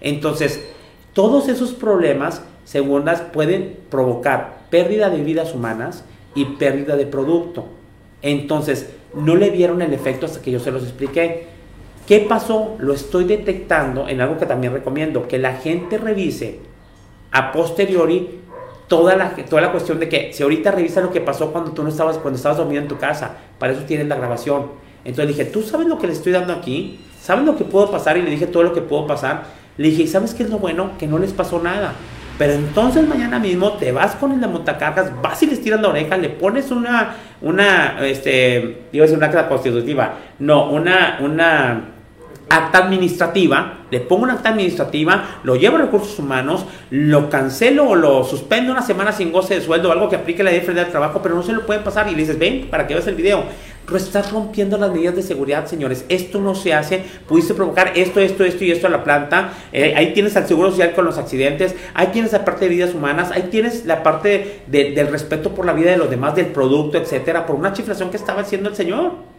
Entonces, todos esos problemas, segundas, pueden provocar pérdida de vidas humanas y pérdida de producto. Entonces, no le vieron el efecto hasta que yo se los expliqué. ¿Qué pasó? Lo estoy detectando en algo que también recomiendo, que la gente revise a posteriori toda la, toda la cuestión de que si ahorita revisa lo que pasó cuando tú no estabas, cuando estabas dormido en tu casa, para eso tienes la grabación. Entonces dije, ¿tú sabes lo que le estoy dando aquí? ¿Sabes lo que puedo pasar? Y le dije todo lo que puedo pasar. Le dije, ¿sabes qué es lo bueno? Que no les pasó nada. Pero entonces mañana mismo te vas con de montacargas, vas y les tiras la oreja, le pones una, una, este, a decir una acta constitutiva, no, una, una acta administrativa, le pongo una acta administrativa, lo llevo a recursos humanos, lo cancelo o lo suspendo una semana sin goce de sueldo, algo que aplique la ley de trabajo, pero no se lo pueden pasar y le dices, ven, para que veas el video. Estás rompiendo las medidas de seguridad, señores. Esto no se hace. Pudiste provocar esto, esto, esto y esto a la planta. Eh, ahí tienes al seguro social con los accidentes. Ahí tienes la parte de vidas humanas. Ahí tienes la parte de, del respeto por la vida de los demás, del producto, etcétera, por una chiflación que estaba haciendo el señor.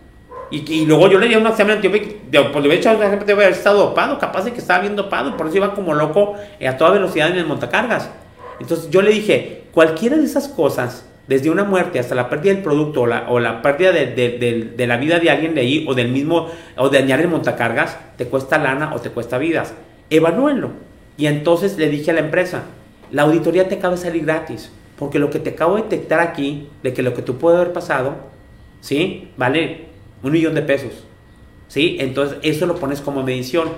Y, luego yo le di un examen antibiótico, pues le hubiera echado un de haber estado dopado, capaz de que estaba bien dopado, por eso iba como loco eh, a toda velocidad en el montacargas. Entonces yo le dije, cualquiera de esas cosas, desde una muerte hasta la pérdida del producto o la, o la pérdida de, de, de, la vida de alguien de ahí o del mismo, o de dañar montacargas, te cuesta lana o te cuesta vidas. Evalúenlo. Y entonces le dije a la empresa, la auditoría te acaba de salir gratis, porque lo que te acabo de detectar aquí, de que lo que tú puede haber pasado, ¿sí? Vale un millón de pesos. ¿Sí? Entonces eso lo pones como medición.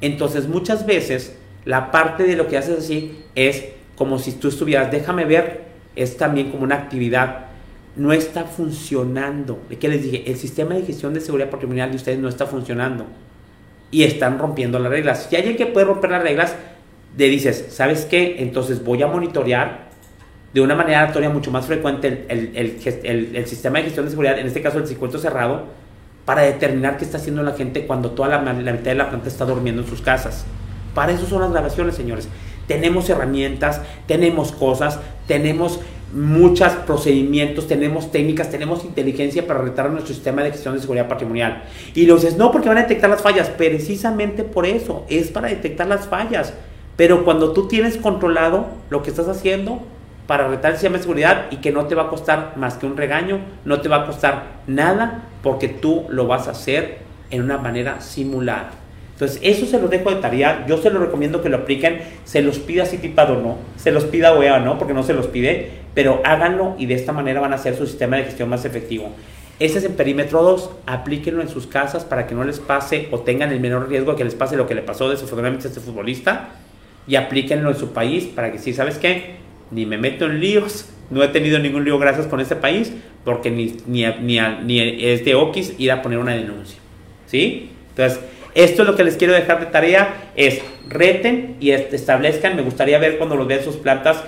Entonces muchas veces la parte de lo que haces así es como si tú estuvieras, déjame ver, es también como una actividad. No está funcionando. ¿De qué les dije? El sistema de gestión de seguridad patrimonial de ustedes no está funcionando. Y están rompiendo las reglas. Si alguien que puede romper las reglas, le dices, ¿sabes qué? Entonces voy a monitorear de una manera aleatoria mucho más frecuente el, el, el, sistema de gestión de seguridad, en este caso el circuito cerrado, para determinar qué está haciendo la gente cuando toda la, mitad de la planta está durmiendo en sus casas. Para eso son las grabaciones, señores. Tenemos herramientas, tenemos cosas, tenemos muchos procedimientos, tenemos técnicas, tenemos inteligencia para retar nuestro sistema de gestión de seguridad patrimonial. Y los dices, no, porque van a detectar las fallas. Precisamente por eso, es para detectar las fallas. Pero cuando tú tienes controlado lo que estás haciendo, para retar el sistema de seguridad y que no te va a costar más que un regaño, no te va a costar nada porque tú lo vas a hacer en una manera simulada. Entonces, eso se lo dejo de tarea. Yo se lo recomiendo que lo apliquen. Se los pida así tipado o no. Se los pida o no, porque no se los pide. Pero háganlo y de esta manera van a hacer su sistema de gestión más efectivo. Ese es el perímetro 2. Aplíquenlo en sus casas para que no les pase o tengan el menor riesgo de que les pase lo que le pasó desafortunadamente a este futbolista. Y aplíquenlo en su país para que si, ¿sabes qué? Ni me meto en líos no he tenido ningún lío gracias con este país porque ni, ni, ni, ni es de Oquis ir a poner una denuncia. ¿Sí? Entonces, esto es lo que les quiero dejar de tarea, es reten y establezcan, me gustaría ver cuando los vean sus plantas,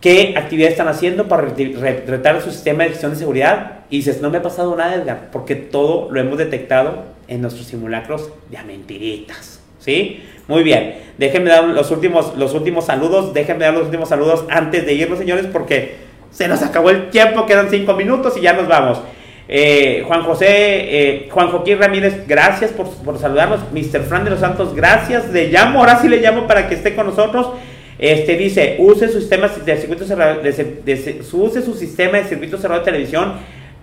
qué actividades están haciendo para retar su sistema de gestión de seguridad. Y dices, no me ha pasado nada, Edgar, porque todo lo hemos detectado en nuestros simulacros de mentiritas. ¿Sí? Muy bien. Déjenme dar los últimos, los últimos saludos. Déjenme dar los últimos saludos antes de irnos, señores, porque se nos acabó el tiempo. Quedan cinco minutos y ya nos vamos. Eh, Juan José, eh, Juan Joaquín Ramírez, gracias por, saludarnos. Mr. Fran de los Santos, gracias. Le llamo, ahora sí le llamo para que esté con nosotros. Este dice, use su sistema de circuito cerrado, de, use su sistema de circuito cerrado de televisión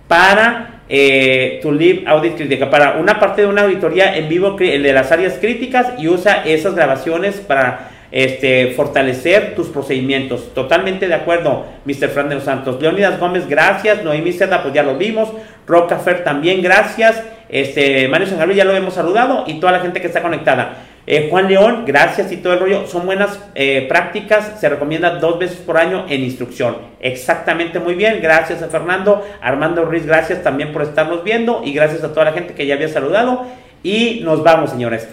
para eh, tu live audit crítica, para una parte de una auditoría en vivo de las áreas críticas y usa esas grabaciones para este, fortalecer tus procedimientos. Totalmente de acuerdo, Mr. Fran de los Santos. Leonidas Gómez, gracias. Noemí Seda, pues ya lo vimos. Rocafer también, gracias. Este, Mario Sangarro ya lo hemos saludado y toda la gente que está conectada. Eh, Juan León, gracias y todo el rollo. Son buenas eh, prácticas. Se recomienda dos veces por año en instrucción. Exactamente muy bien. Gracias a Fernando. Armando Ruiz, gracias también por estarnos viendo. Y gracias a toda la gente que ya había saludado. Y nos vamos, señores.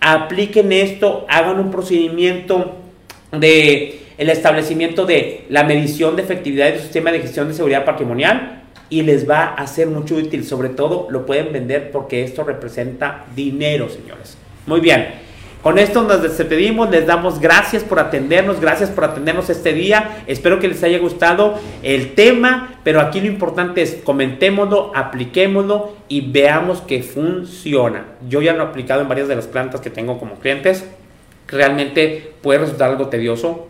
Apliquen esto. Hagan un procedimiento de el establecimiento de la medición de efectividad del sistema de gestión de seguridad patrimonial y les va a ser mucho útil. Sobre todo lo pueden vender porque esto representa dinero, señores. Muy bien. Con esto nos despedimos, les damos gracias por atendernos, gracias por atendernos este día. Espero que les haya gustado el tema, pero aquí lo importante es comentémoslo, apliquémoslo y veamos que funciona. Yo ya lo he aplicado en varias de las plantas que tengo como clientes. Realmente puede resultar algo tedioso,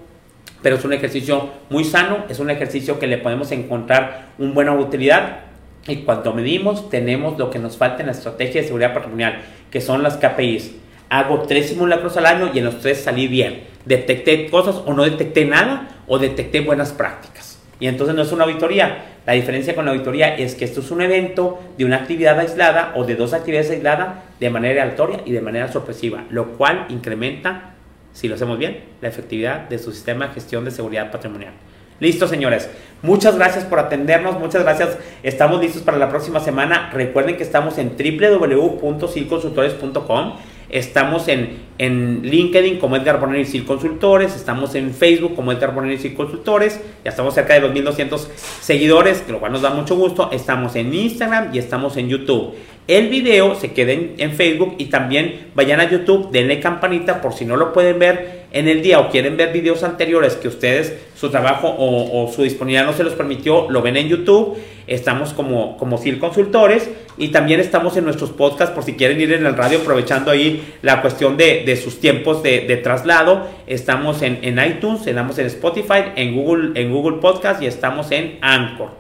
pero es un ejercicio muy sano, es un ejercicio que le podemos encontrar una buena utilidad. Y cuando medimos, tenemos lo que nos falta en la estrategia de seguridad patrimonial, que son las KPIs hago tres simulacros al año y en los tres salí bien. Detecté cosas o no detecté nada o detecté buenas prácticas. Y entonces no es una auditoría. La diferencia con la auditoría es que esto es un evento de una actividad aislada o de dos actividades aisladas de manera aleatoria y de manera sorpresiva, lo cual incrementa, si lo hacemos bien, la efectividad de su sistema de gestión de seguridad patrimonial. Listo, señores. Muchas gracias por atendernos. Muchas gracias. Estamos listos para la próxima semana. Recuerden que estamos en www.silconsultores.com. Estamos en, en LinkedIn como Edgar Bonner y Consultores. Estamos en Facebook como Edgar Bonner y Consultores. Ya estamos cerca de los 1200 seguidores, lo cual nos da mucho gusto. Estamos en Instagram y estamos en YouTube. El video se queda en, Facebook y también vayan a YouTube, denle campanita por si no lo pueden ver en el día o quieren ver videos anteriores que ustedes, su trabajo o, su disponibilidad no se los permitió, lo ven en YouTube. Estamos como, como CIL Consultores y también estamos en nuestros podcasts por si quieren ir en el radio aprovechando ahí la cuestión de, sus tiempos de, traslado. Estamos en, en, iTunes, estamos en Spotify, en Google, en Google Podcast y estamos en Anchor.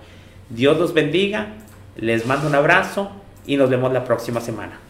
Dios los bendiga, les mando un abrazo y nos vemos la próxima semana.